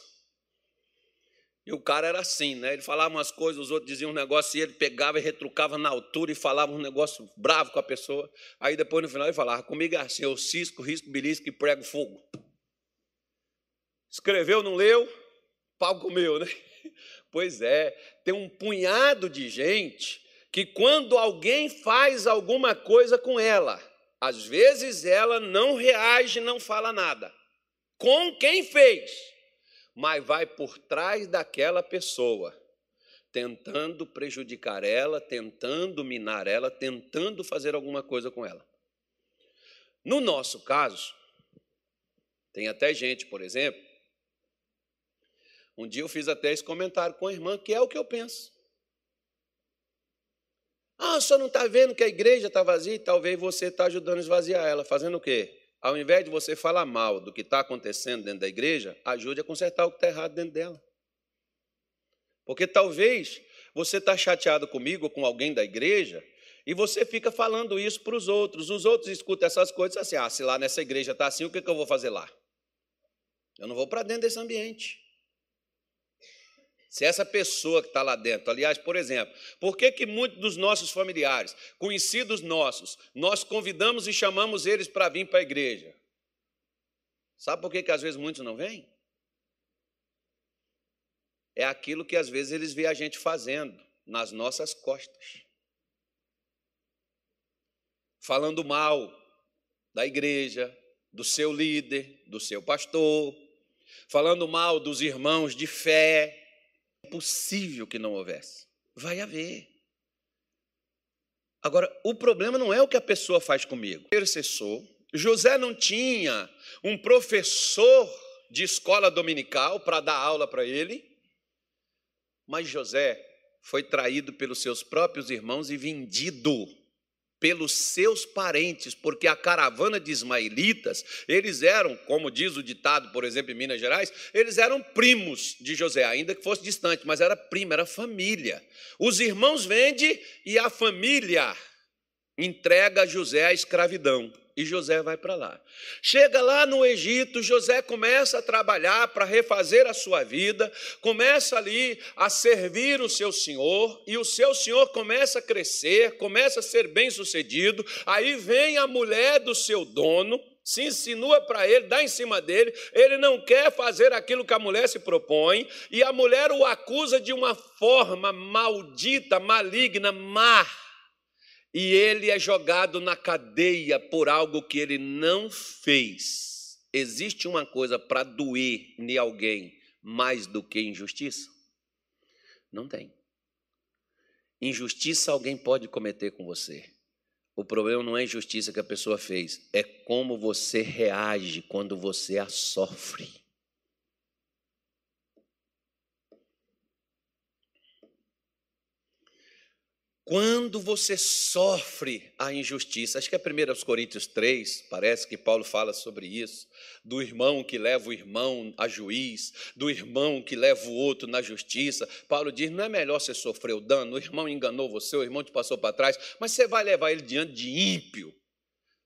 E o cara era assim, né? Ele falava umas coisas, os outros diziam um negócio, e ele pegava e retrucava na altura e falava um negócio bravo com a pessoa. Aí depois no final ele falava: comigo é assim, eu cisco, risco, belisco e prego fogo. Escreveu, não leu, pau comeu, né? Pois é, tem um punhado de gente que quando alguém faz alguma coisa com ela, às vezes ela não reage, não fala nada. Com quem fez, mas vai por trás daquela pessoa, tentando prejudicar ela, tentando minar ela, tentando fazer alguma coisa com ela. No nosso caso, tem até gente, por exemplo, um dia eu fiz até esse comentário com a irmã, que é o que eu penso. Ah, senhor não está vendo que a igreja está vazia? Talvez você está ajudando a esvaziar ela. Fazendo o quê? Ao invés de você falar mal do que está acontecendo dentro da igreja, ajude a consertar o que está errado dentro dela. Porque talvez você está chateado comigo ou com alguém da igreja e você fica falando isso para os outros. Os outros escutam essas coisas assim: ah, se lá nessa igreja está assim, o que, que eu vou fazer lá? Eu não vou para dentro desse ambiente. Se essa pessoa que está lá dentro, aliás, por exemplo, por que, que muitos dos nossos familiares, conhecidos nossos, nós convidamos e chamamos eles para vir para a igreja? Sabe por que, que às vezes muitos não vêm? É aquilo que às vezes eles veem a gente fazendo nas nossas costas. Falando mal da igreja, do seu líder, do seu pastor, falando mal dos irmãos de fé, possível que não houvesse. Vai haver. Agora, o problema não é o que a pessoa faz comigo. Intercessor. José não tinha um professor de escola dominical para dar aula para ele, mas José foi traído pelos seus próprios irmãos e vendido pelos seus parentes, porque a caravana de ismaelitas, eles eram, como diz o ditado, por exemplo, em Minas Gerais, eles eram primos de José, ainda que fosse distante, mas era primo, era família. Os irmãos vendem e a família entrega José à escravidão e José vai para lá. Chega lá no Egito, José começa a trabalhar para refazer a sua vida, começa ali a servir o seu senhor, e o seu senhor começa a crescer, começa a ser bem sucedido. Aí vem a mulher do seu dono, se insinua para ele, dá em cima dele, ele não quer fazer aquilo que a mulher se propõe, e a mulher o acusa de uma forma maldita, maligna, má e ele é jogado na cadeia por algo que ele não fez. Existe uma coisa para doer em alguém mais do que injustiça? Não tem. Injustiça alguém pode cometer com você. O problema não é a injustiça que a pessoa fez, é como você reage quando você a sofre. Quando você sofre a injustiça, acho que é 1 Coríntios 3, parece que Paulo fala sobre isso, do irmão que leva o irmão a juiz, do irmão que leva o outro na justiça. Paulo diz: não é melhor você sofrer o dano, o irmão enganou você, o irmão te passou para trás, mas você vai levar ele diante de ímpio,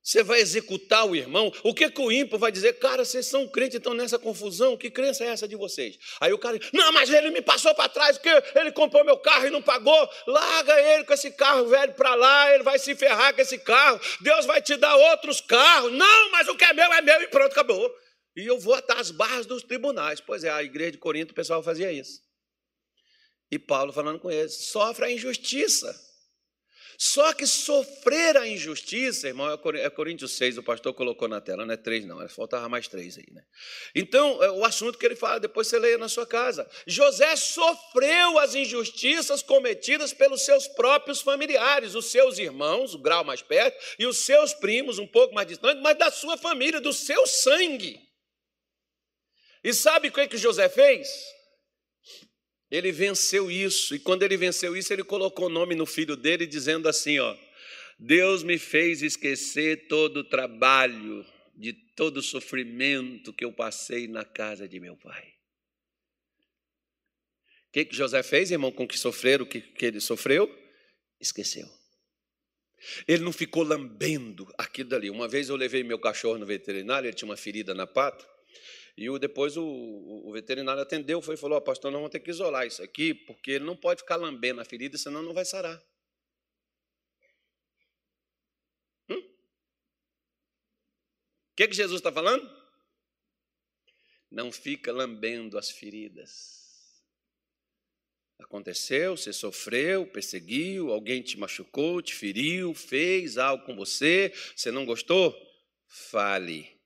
você vai executar o irmão. O que, que o ímpio vai dizer? Cara, vocês são crentes, estão nessa confusão. Que crença é essa de vocês? Aí o cara Não, mas ele me passou para trás, porque ele comprou meu carro e não pagou. Larga ele com esse carro velho para lá, ele vai se ferrar com esse carro. Deus vai te dar outros carros. Não, mas o que é meu é meu e pronto, acabou. E eu vou até as barras dos tribunais. Pois é, a igreja de Corinto, o pessoal fazia isso. E Paulo falando com eles: sofre a injustiça. Só que sofrer a injustiça, irmão, é Coríntios 6, o pastor colocou na tela, não é três, não, faltava mais três aí, né? Então, é o assunto que ele fala, depois você leia na sua casa. José sofreu as injustiças cometidas pelos seus próprios familiares, os seus irmãos, o grau mais perto, e os seus primos, um pouco mais distantes, mas da sua família, do seu sangue. E sabe o que, que José fez? Ele venceu isso, e quando ele venceu isso, ele colocou o nome no filho dele, dizendo assim: ó, Deus me fez esquecer todo o trabalho, de todo o sofrimento que eu passei na casa de meu pai. O que, que José fez, irmão, com que sofreram o que, que ele sofreu? Esqueceu. Ele não ficou lambendo aquilo dali. Uma vez eu levei meu cachorro no veterinário, ele tinha uma ferida na pata. E o, depois o, o, veterinário atendeu, foi e falou: oh, Pastor, nós vamos ter que isolar isso aqui, porque ele não pode ficar lambendo a ferida, senão não vai sarar. Hum? O que, que Jesus está falando? Não fica lambendo as feridas. Aconteceu, você sofreu, perseguiu, alguém te machucou, te feriu, fez algo com você, você não gostou? Fale,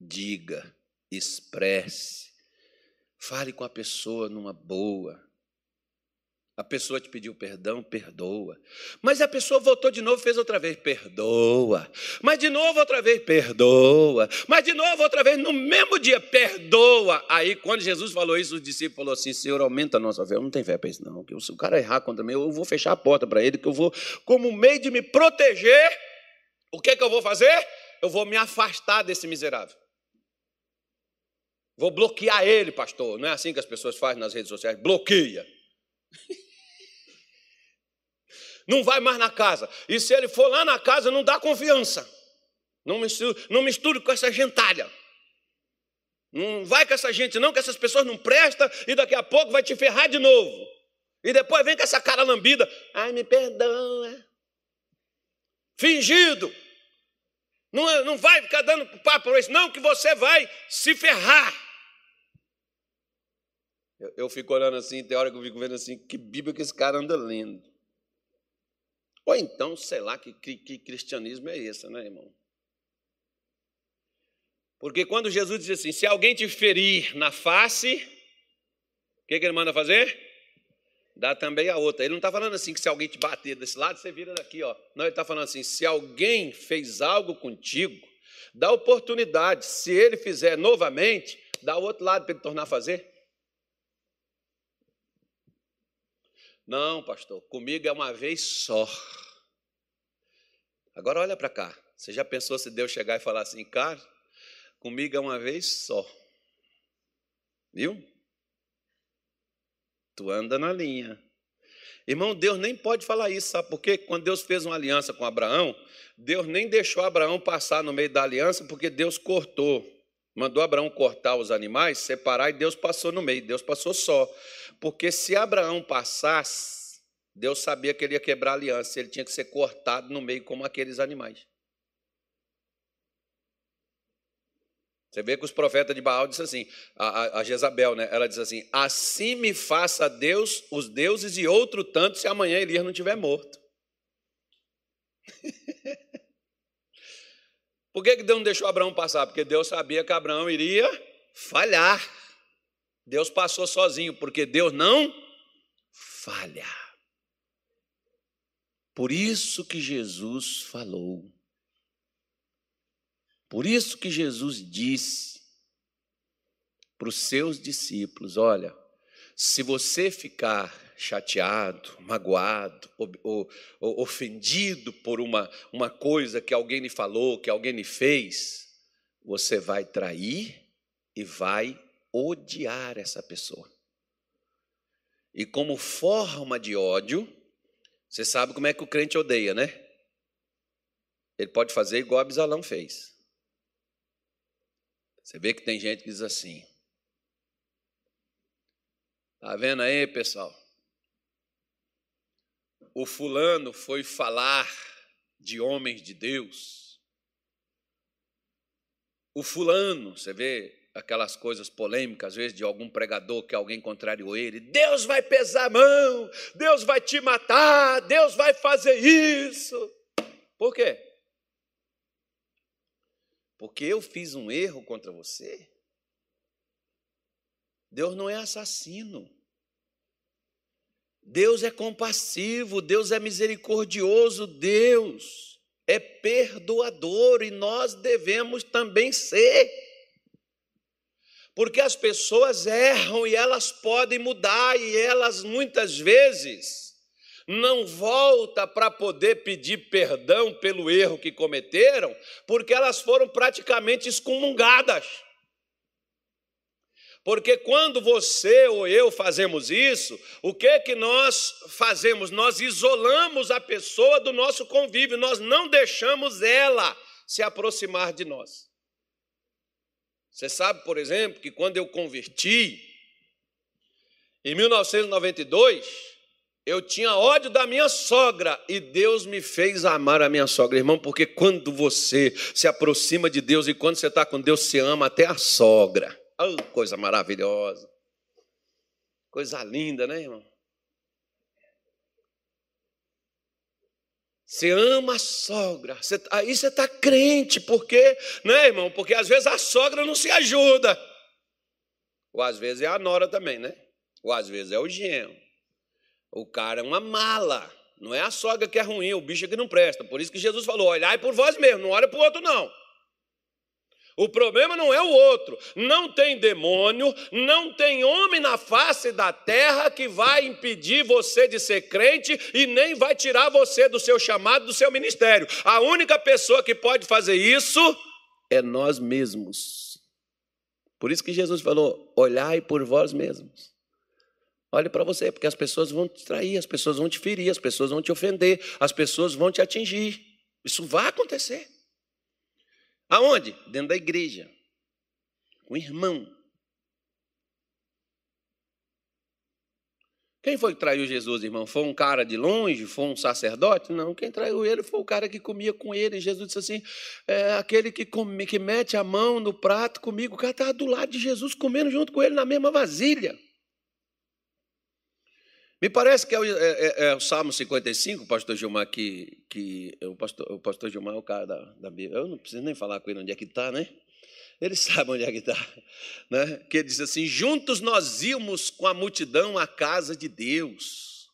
diga, expresse, fale com a pessoa numa boa. A pessoa te pediu perdão, perdoa. Mas a pessoa voltou de novo, fez outra vez, perdoa. Mas de novo, outra vez, perdoa. Mas de novo, outra vez, no mesmo dia, perdoa. Aí, quando Jesus falou isso, os discípulos falaram assim: Senhor, aumenta a nossa fé. Eu não tenho fé para isso, não. Se o cara errar contra mim, eu vou fechar a porta para ele, que eu vou, como meio de me proteger, o que, que eu vou fazer? Eu vou me afastar desse miserável. Vou bloquear ele, pastor. Não é assim que as pessoas fazem nas redes sociais? Bloqueia. Não vai mais na casa. E se ele for lá na casa, não dá confiança. Não misture, não misture com essa gentalha. Não vai com essa gente, não, que essas pessoas não prestam e daqui a pouco vai te ferrar de novo. E depois vem com essa cara lambida. Ai, me perdoa. Fingido. Não, é, não vai ficar dando papo para isso, não, que você vai se ferrar. Eu, eu fico olhando assim, tem hora que eu fico vendo assim, que Bíblia que esse cara anda lendo. Ou então, sei lá, que, que, que cristianismo é esse, né, irmão? Porque quando Jesus diz assim, se alguém te ferir na face, o que, que ele manda fazer? Dá também a outra. Ele não está falando assim que se alguém te bater desse lado, você vira daqui, ó. Não, ele está falando assim: se alguém fez algo contigo, dá oportunidade. Se ele fizer novamente, dá o outro lado para ele tornar a fazer. Não, pastor, comigo é uma vez só. Agora olha para cá. Você já pensou se Deus chegar e falar assim, cara, comigo é uma vez só. Viu? Tu anda na linha. Irmão, Deus nem pode falar isso, sabe por quê? Quando Deus fez uma aliança com Abraão, Deus nem deixou Abraão passar no meio da aliança, porque Deus cortou. Mandou Abraão cortar os animais, separar, e Deus passou no meio. Deus passou só. Porque se Abraão passasse, Deus sabia que ele ia quebrar a aliança, ele tinha que ser cortado no meio como aqueles animais. Você vê que os profetas de Baal dizem assim, a, a, Jezabel, né? Ela diz assim: assim me faça Deus, os deuses e outro tanto, se amanhã Elias não estiver morto. Por que, Deus não deixou Abraão passar? Porque Deus sabia que Abraão iria falhar. Deus passou sozinho, porque Deus não falha. Por isso que Jesus falou. Por isso que Jesus disse para os seus discípulos: olha, se você ficar chateado, magoado, ofendido por uma, uma coisa que alguém lhe falou, que alguém lhe fez, você vai trair e vai odiar essa pessoa. E como forma de ódio, você sabe como é que o crente odeia, né? Ele pode fazer igual Absalão fez. Você vê que tem gente que diz assim: Tá vendo aí, pessoal? O fulano foi falar de homens de Deus. O fulano, você vê, aquelas coisas polêmicas, às vezes, de algum pregador que alguém contrariou ele. Deus vai pesar a mão, Deus vai te matar, Deus vai fazer isso. Por quê? Porque eu fiz um erro contra você? Deus não é assassino. Deus é compassivo, Deus é misericordioso, Deus é perdoador e nós devemos também ser. Porque as pessoas erram e elas podem mudar e elas muitas vezes não volta para poder pedir perdão pelo erro que cometeram, porque elas foram praticamente excomungadas. Porque quando você ou eu fazemos isso, o que que nós fazemos? Nós isolamos a pessoa do nosso convívio, nós não deixamos ela se aproximar de nós. Você sabe, por exemplo, que quando eu converti, em 1992, eu tinha ódio da minha sogra e Deus me fez amar a minha sogra, irmão, porque quando você se aproxima de Deus e quando você está com Deus, você ama até a sogra. Oh, coisa maravilhosa. Coisa linda, né, irmão? Você ama a sogra. Você, aí você está crente, porque, né, irmão? Porque às vezes a sogra não se ajuda. Ou às vezes é a nora também, né? Ou às vezes é o genro. O cara é uma mala. Não é a sogra que é ruim, é o bicho é que não presta. Por isso que Jesus falou: olhai por vós mesmo, não olha para o outro, não. O problema não é o outro. Não tem demônio, não tem homem na face da terra que vai impedir você de ser crente e nem vai tirar você do seu chamado, do seu ministério. A única pessoa que pode fazer isso é nós mesmos. Por isso que Jesus falou: olhai por vós mesmos. Olhe para você, porque as pessoas vão te trair, as pessoas vão te ferir, as pessoas vão te ofender, as pessoas vão te atingir. Isso vai acontecer. Aonde? Dentro da igreja. Com o irmão. Quem foi que traiu Jesus, irmão? Foi um cara de longe? Foi um sacerdote? Não, quem traiu ele foi o cara que comia com ele. Jesus disse assim: é, aquele que, come, que mete a mão no prato comigo. O cara estava do lado de Jesus, comendo junto com ele na mesma vasilha. Me parece que é o, é, é, é o Salmo 55, o pastor Gilmar, que, que o, pastor, o pastor Gilmar é o cara da, da Bíblia. Eu não preciso nem falar com ele onde é que está, né? Ele sabe onde é que está. Né? Que ele diz assim: Juntos nós íamos com a multidão à casa de Deus.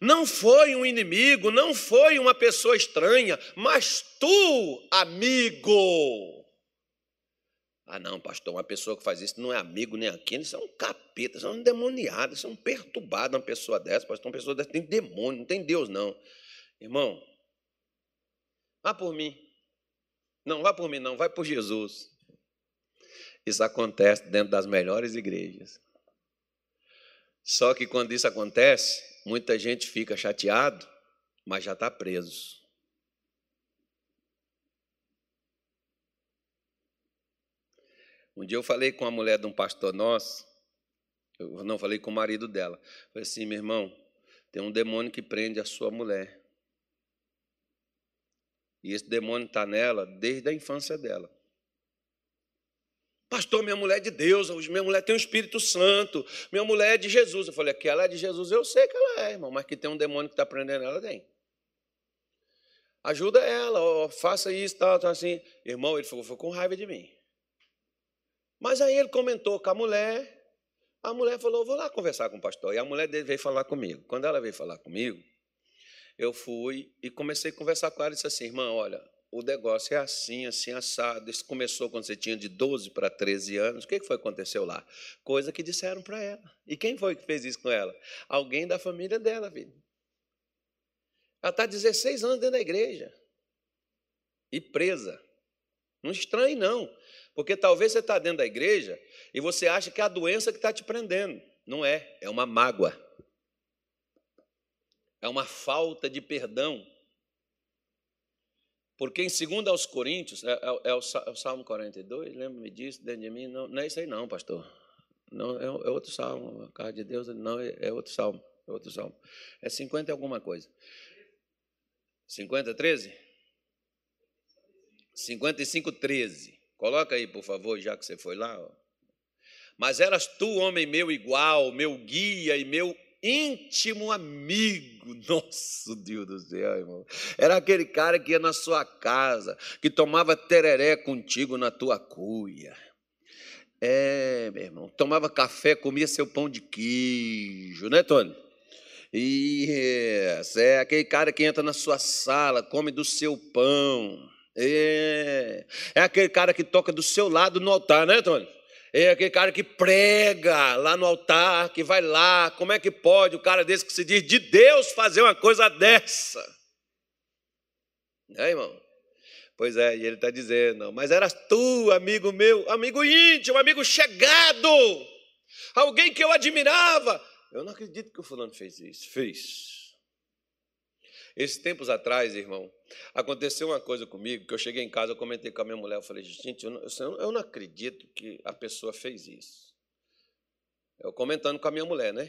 Não foi um inimigo, não foi uma pessoa estranha, mas tu, amigo, ah, não, pastor, uma pessoa que faz isso não é amigo nem aquele, isso é um capeta, isso é isso é um perturbado, uma pessoa dessa, pastor, uma pessoa dessa tem demônio, não tem Deus, não. Irmão, vá por mim. Não, vá por mim, não, vai por Jesus. Isso acontece dentro das melhores igrejas. Só que quando isso acontece, muita gente fica chateado, mas já está preso. Um dia eu falei com a mulher de um pastor nosso, eu não falei com o marido dela. Falei assim, meu irmão, tem um demônio que prende a sua mulher. E esse demônio está nela desde a infância dela. Pastor, minha mulher é de Deus, minha mulher tem o um Espírito Santo, minha mulher é de Jesus. Eu falei, que ela é de Jesus, eu sei que ela é, irmão, mas que tem um demônio que está prendendo ela, tem. Ajuda ela, ó, faça isso, tal, tal, assim. Irmão, ele falou, foi com raiva de mim. Mas aí ele comentou com a mulher, a mulher falou: vou lá conversar com o pastor. E a mulher dele veio falar comigo. Quando ela veio falar comigo, eu fui e comecei a conversar com ela e disse assim: irmã, olha, o negócio é assim, assim, assado. Isso começou quando você tinha de 12 para 13 anos. O que foi que aconteceu lá? Coisa que disseram para ela. E quem foi que fez isso com ela? Alguém da família dela, filho. Ela está 16 anos dentro da igreja. E presa. Não estranhe, não. Porque talvez você está dentro da igreja e você acha que é a doença que está te prendendo. Não é, é uma mágoa. É uma falta de perdão. Porque em 2 aos Coríntios, é, é, é, o, é, Salmo 42, lembra-me disso, dentro de mim? Não, não é isso aí não, pastor. Não, é, é outro salmo, a casa de Deus, não, é, é outro salmo, é outro salmo. É 50 alguma coisa. 50, 13? 55, 13. Coloca aí, por favor, já que você foi lá. Ó. Mas eras tu, homem meu igual, meu guia e meu íntimo amigo. Nossa, Deus do céu, irmão. Era aquele cara que ia na sua casa, que tomava tereré contigo na tua cuia. É, meu irmão, tomava café, comia seu pão de queijo, né, Tony? Isso, é aquele cara que entra na sua sala, come do seu pão. É, é aquele cara que toca do seu lado no altar, né, Tony? É aquele cara que prega lá no altar, que vai lá. Como é que pode o cara desse que se diz de Deus fazer uma coisa dessa? É, irmão? Pois é, e ele está dizendo, mas eras tu, amigo meu, amigo íntimo, amigo chegado, alguém que eu admirava, eu não acredito que o fulano fez isso. Fez. Esses tempos atrás, irmão, aconteceu uma coisa comigo, que eu cheguei em casa, eu comentei com a minha mulher, eu falei, gente, eu não, eu não acredito que a pessoa fez isso. Eu comentando com a minha mulher, né?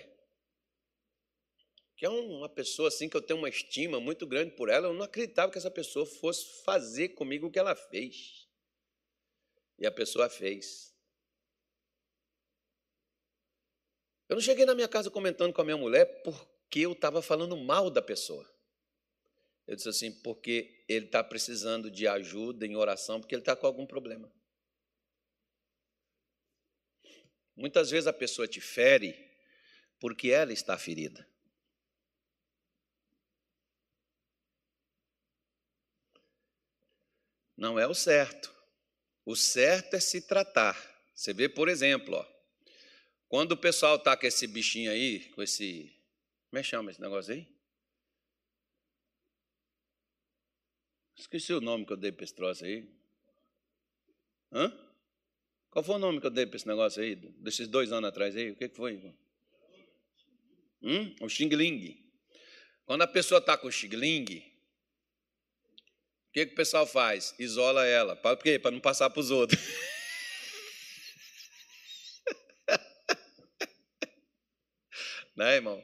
Que é uma pessoa assim que eu tenho uma estima muito grande por ela, eu não acreditava que essa pessoa fosse fazer comigo o que ela fez. E a pessoa fez. Eu não cheguei na minha casa comentando com a minha mulher porque eu estava falando mal da pessoa. Eu disse assim, porque ele está precisando de ajuda em oração, porque ele está com algum problema. Muitas vezes a pessoa te fere porque ela está ferida. Não é o certo. O certo é se tratar. Você vê, por exemplo, ó, quando o pessoal tá com esse bichinho aí, com esse. Como é que chama esse negócio aí? Esqueci o nome que eu dei para esse troço aí. Hã? Qual foi o nome que eu dei para esse negócio aí? Desses dois anos atrás aí? O que, que foi? Hum? O xing-ling. Quando a pessoa está com o xing-ling, o que, que o pessoal faz? Isola ela. Para quê? Para não passar para os outros. né, irmão?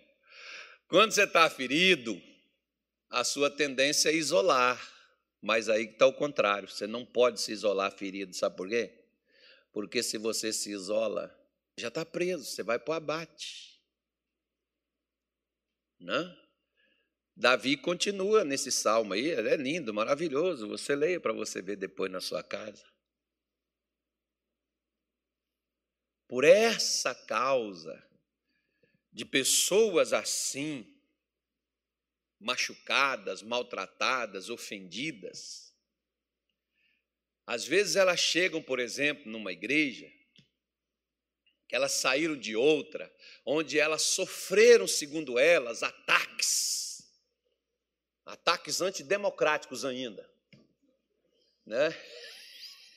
Quando você está ferido, a sua tendência é isolar, mas aí está o contrário, você não pode se isolar ferido, sabe por quê? Porque se você se isola, já está preso, você vai para o abate. Né? Davi continua nesse salmo aí, é lindo, maravilhoso, você leia para você ver depois na sua casa. Por essa causa, de pessoas assim, machucadas, maltratadas, ofendidas. Às vezes elas chegam, por exemplo, numa igreja, que elas saíram de outra, onde elas sofreram, segundo elas, ataques, ataques antidemocráticos ainda, né?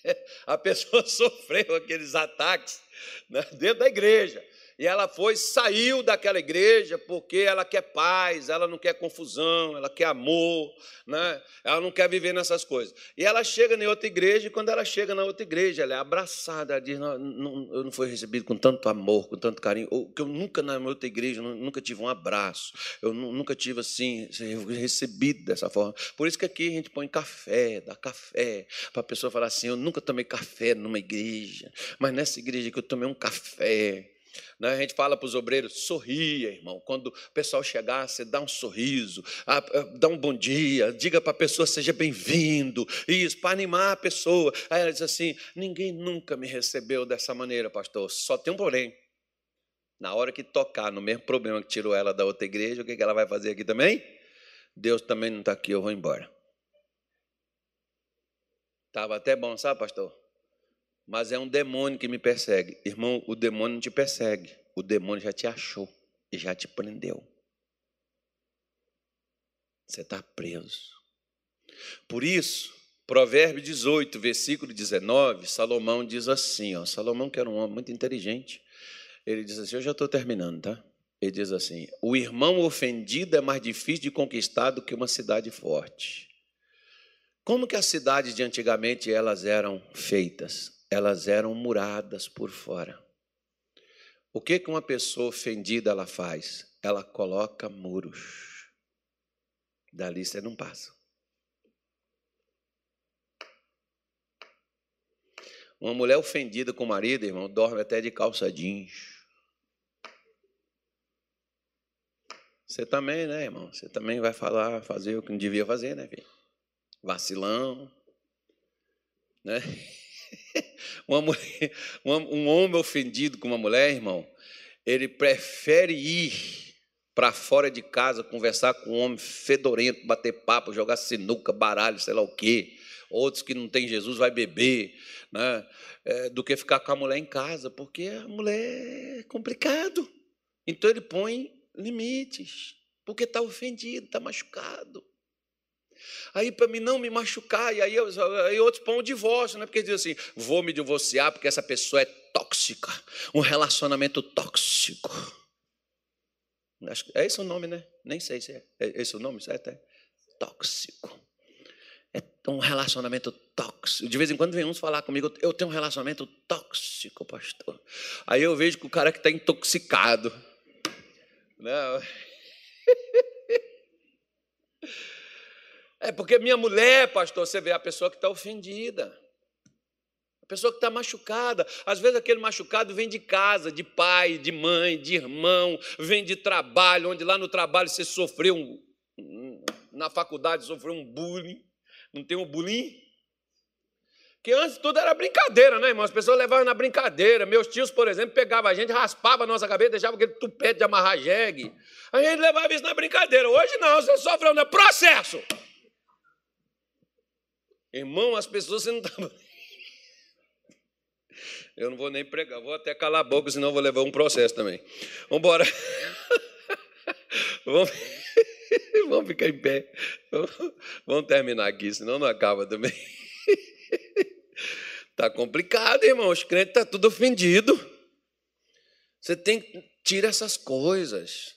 A pessoa sofreu aqueles ataques né, dentro da igreja. E ela foi, saiu daquela igreja porque ela quer paz, ela não quer confusão, ela quer amor, né? ela não quer viver nessas coisas. E ela chega em outra igreja, e quando ela chega na outra igreja, ela é abraçada, ela diz: não, não, Eu não fui recebido com tanto amor, com tanto carinho, ou que eu nunca na outra igreja, nunca tive um abraço, eu nunca tive assim, recebido dessa forma. Por isso que aqui a gente põe café, dá café, para a pessoa falar assim: Eu nunca tomei café numa igreja, mas nessa igreja que eu tomei um café. Né? A gente fala para os obreiros, sorria, irmão. Quando o pessoal chegar, você dá um sorriso, ah, ah, dá um bom dia, diga para a pessoa, seja bem-vindo. Isso, para animar a pessoa. Aí ela diz assim: ninguém nunca me recebeu dessa maneira, pastor. Só tem um porém. Na hora que tocar no mesmo problema que tirou ela da outra igreja, o que ela vai fazer aqui também? Deus também não está aqui, eu vou embora. Estava até bom, sabe, pastor? Mas é um demônio que me persegue. Irmão, o demônio não te persegue, o demônio já te achou e já te prendeu. Você está preso. Por isso, Provérbio 18, versículo 19, Salomão diz assim: ó, Salomão, que era um homem muito inteligente, ele diz assim: Eu já estou terminando, tá? Ele diz assim: O irmão ofendido é mais difícil de conquistar do que uma cidade forte. Como que as cidades de antigamente elas eram feitas? Elas eram muradas por fora. O que que uma pessoa ofendida ela faz? Ela coloca muros. Dali você não passa. Uma mulher ofendida com o marido, irmão, dorme até de calça jeans. Você também, né, irmão? Você também vai falar, fazer o que não devia fazer, né, filho? Vacilão. Né? Uma mulher, um homem ofendido com uma mulher, irmão, ele prefere ir para fora de casa conversar com um homem fedorento, bater papo, jogar sinuca, baralho, sei lá o quê. Outros que não tem Jesus vai beber, né? É, do que ficar com a mulher em casa, porque a mulher é complicado. Então ele põe limites, porque está ofendido, está machucado. Aí, para mim não me machucar, e aí, aí outros põem o divórcio, né? porque dizem assim: vou me divorciar porque essa pessoa é tóxica, um relacionamento tóxico. É esse o nome, né? Nem sei se é, é esse o nome, certo? É tóxico. É um relacionamento tóxico. De vez em quando vem uns falar comigo, eu tenho um relacionamento tóxico, pastor. Aí eu vejo que o cara que está intoxicado. Não. É porque minha mulher, pastor, você vê a pessoa que está ofendida. A pessoa que está machucada. Às vezes aquele machucado vem de casa, de pai, de mãe, de irmão, vem de trabalho, onde lá no trabalho você sofreu um, na faculdade sofreu um bullying. Não tem um bullying? Que antes tudo era brincadeira, né, irmão? As pessoas levavam na brincadeira. Meus tios, por exemplo, pegavam a gente, raspavam a nossa cabeça, deixavam aquele tupete de amarrar jegue. A gente levava isso na brincadeira. Hoje não, você sofre um processo. Irmão, as pessoas você não estão. Tá eu não vou nem pregar, vou até calar a boca, senão vou levar um processo também. Vamos embora. Vamos... Vamos ficar em pé. Vamos terminar aqui, senão não acaba também. Está complicado, irmão. Os crentes tá tudo ofendido. Você tem que tirar essas coisas.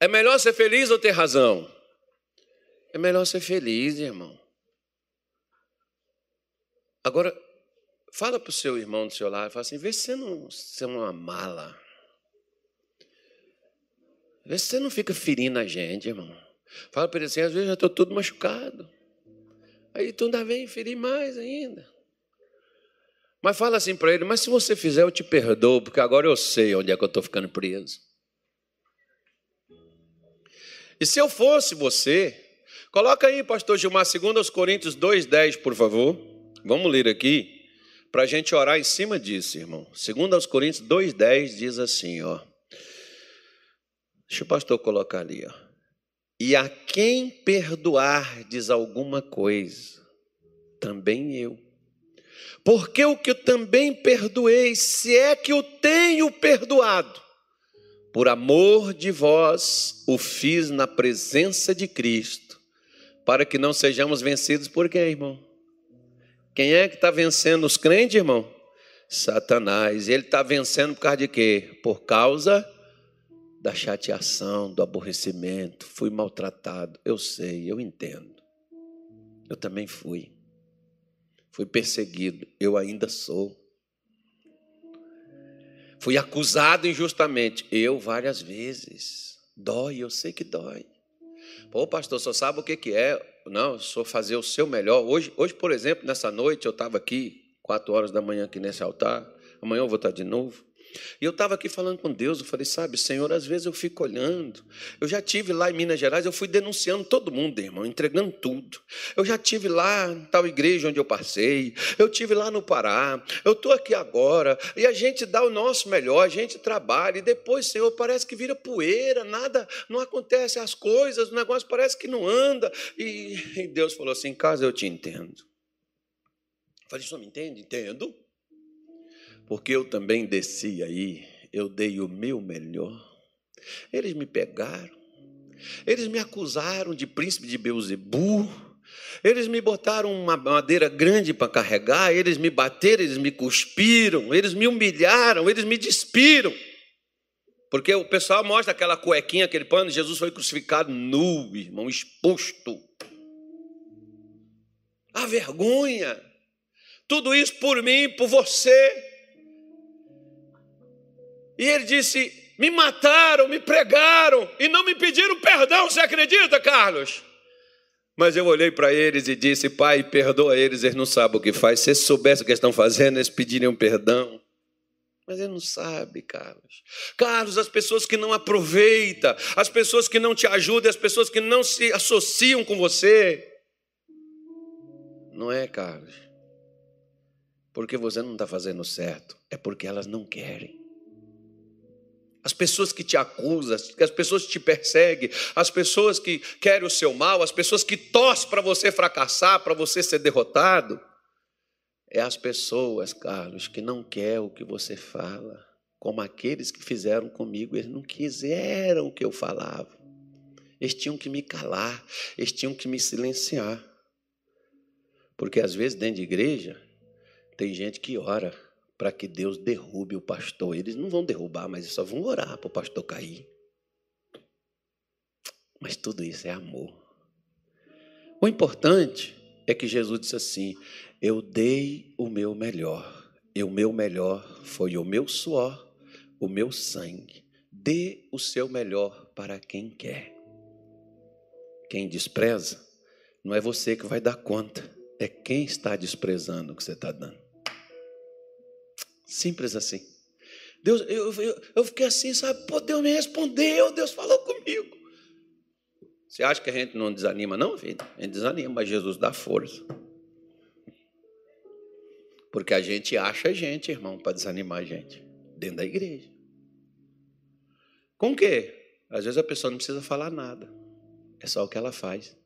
É melhor ser feliz ou ter razão? É melhor ser feliz, irmão. Agora, fala para o seu irmão do seu lado, fala assim, vê se você não você é uma mala. Vê se você não fica ferindo a gente, irmão. Fala para ele assim, às vezes eu estou todo machucado. Aí tu ainda vem ferir mais ainda. Mas fala assim para ele, mas se você fizer, eu te perdoo, porque agora eu sei onde é que eu estou ficando preso. E se eu fosse você, coloca aí, pastor Gilmar, 2 Coríntios 2,10, por favor. Vamos ler aqui para a gente orar em cima disso, irmão. Segundo aos Coríntios 2,10 diz assim, ó. Deixa o pastor colocar ali, ó. E a quem perdoardes alguma coisa, também eu. Porque o que eu também perdoei, se é que eu tenho perdoado, por amor de vós o fiz na presença de Cristo, para que não sejamos vencidos por quê, irmão? Quem é que está vencendo os crentes, irmão? Satanás. Ele está vencendo por causa de quê? Por causa da chateação, do aborrecimento. Fui maltratado. Eu sei, eu entendo. Eu também fui. Fui perseguido. Eu ainda sou. Fui acusado injustamente. Eu várias vezes. Dói, eu sei que dói. Pô, pastor, só sabe o que, que é não, só fazer o seu melhor. Hoje, hoje por exemplo, nessa noite, eu estava aqui, quatro horas da manhã aqui nesse altar. Amanhã eu vou estar de novo. E eu estava aqui falando com Deus, eu falei, sabe, Senhor, às vezes eu fico olhando. Eu já tive lá em Minas Gerais, eu fui denunciando todo mundo, irmão, entregando tudo. Eu já tive lá em tal igreja onde eu passei, eu tive lá no Pará, eu estou aqui agora, e a gente dá o nosso melhor, a gente trabalha, e depois, Senhor, parece que vira poeira, nada, não acontece as coisas, o negócio parece que não anda. E, e Deus falou assim: em casa eu te entendo. Eu falei, senhor me entende? Entendo porque eu também desci aí, eu dei o meu melhor. Eles me pegaram, eles me acusaram de príncipe de Beuzebu, eles me botaram uma madeira grande para carregar, eles me bateram, eles me cuspiram, eles me humilharam, eles me despiram. Porque o pessoal mostra aquela cuequinha, aquele pano, Jesus foi crucificado nu, irmão, exposto. A vergonha. Tudo isso por mim, por você. E ele disse: Me mataram, me pregaram e não me pediram perdão. Você acredita, Carlos? Mas eu olhei para eles e disse: Pai, perdoa eles, eles não sabem o que faz. Se soubessem o que estão fazendo, eles pediriam perdão. Mas ele não sabe, Carlos. Carlos, as pessoas que não aproveitam, as pessoas que não te ajudam, as pessoas que não se associam com você. Não é, Carlos. Porque você não está fazendo certo. É porque elas não querem. As pessoas que te acusam, as pessoas que te perseguem, as pessoas que querem o seu mal, as pessoas que torcem para você fracassar, para você ser derrotado é as pessoas, Carlos, que não quer o que você fala, como aqueles que fizeram comigo, eles não quiseram o que eu falava. Eles tinham que me calar, eles tinham que me silenciar. Porque às vezes dentro de igreja tem gente que ora para que Deus derrube o pastor. Eles não vão derrubar, mas só vão orar para o pastor cair. Mas tudo isso é amor. O importante é que Jesus disse assim: eu dei o meu melhor, e o meu melhor foi o meu suor, o meu sangue. Dê o seu melhor para quem quer. Quem despreza, não é você que vai dar conta, é quem está desprezando o que você está dando. Simples assim. Deus, eu, eu, eu fiquei assim, sabe? Pô, Deus me respondeu, Deus falou comigo. Você acha que a gente não desanima, não, filho? A gente desanima, mas Jesus dá força. Porque a gente acha gente, irmão, para desanimar a gente, dentro da igreja. Com o quê? Às vezes a pessoa não precisa falar nada, é só o que ela faz.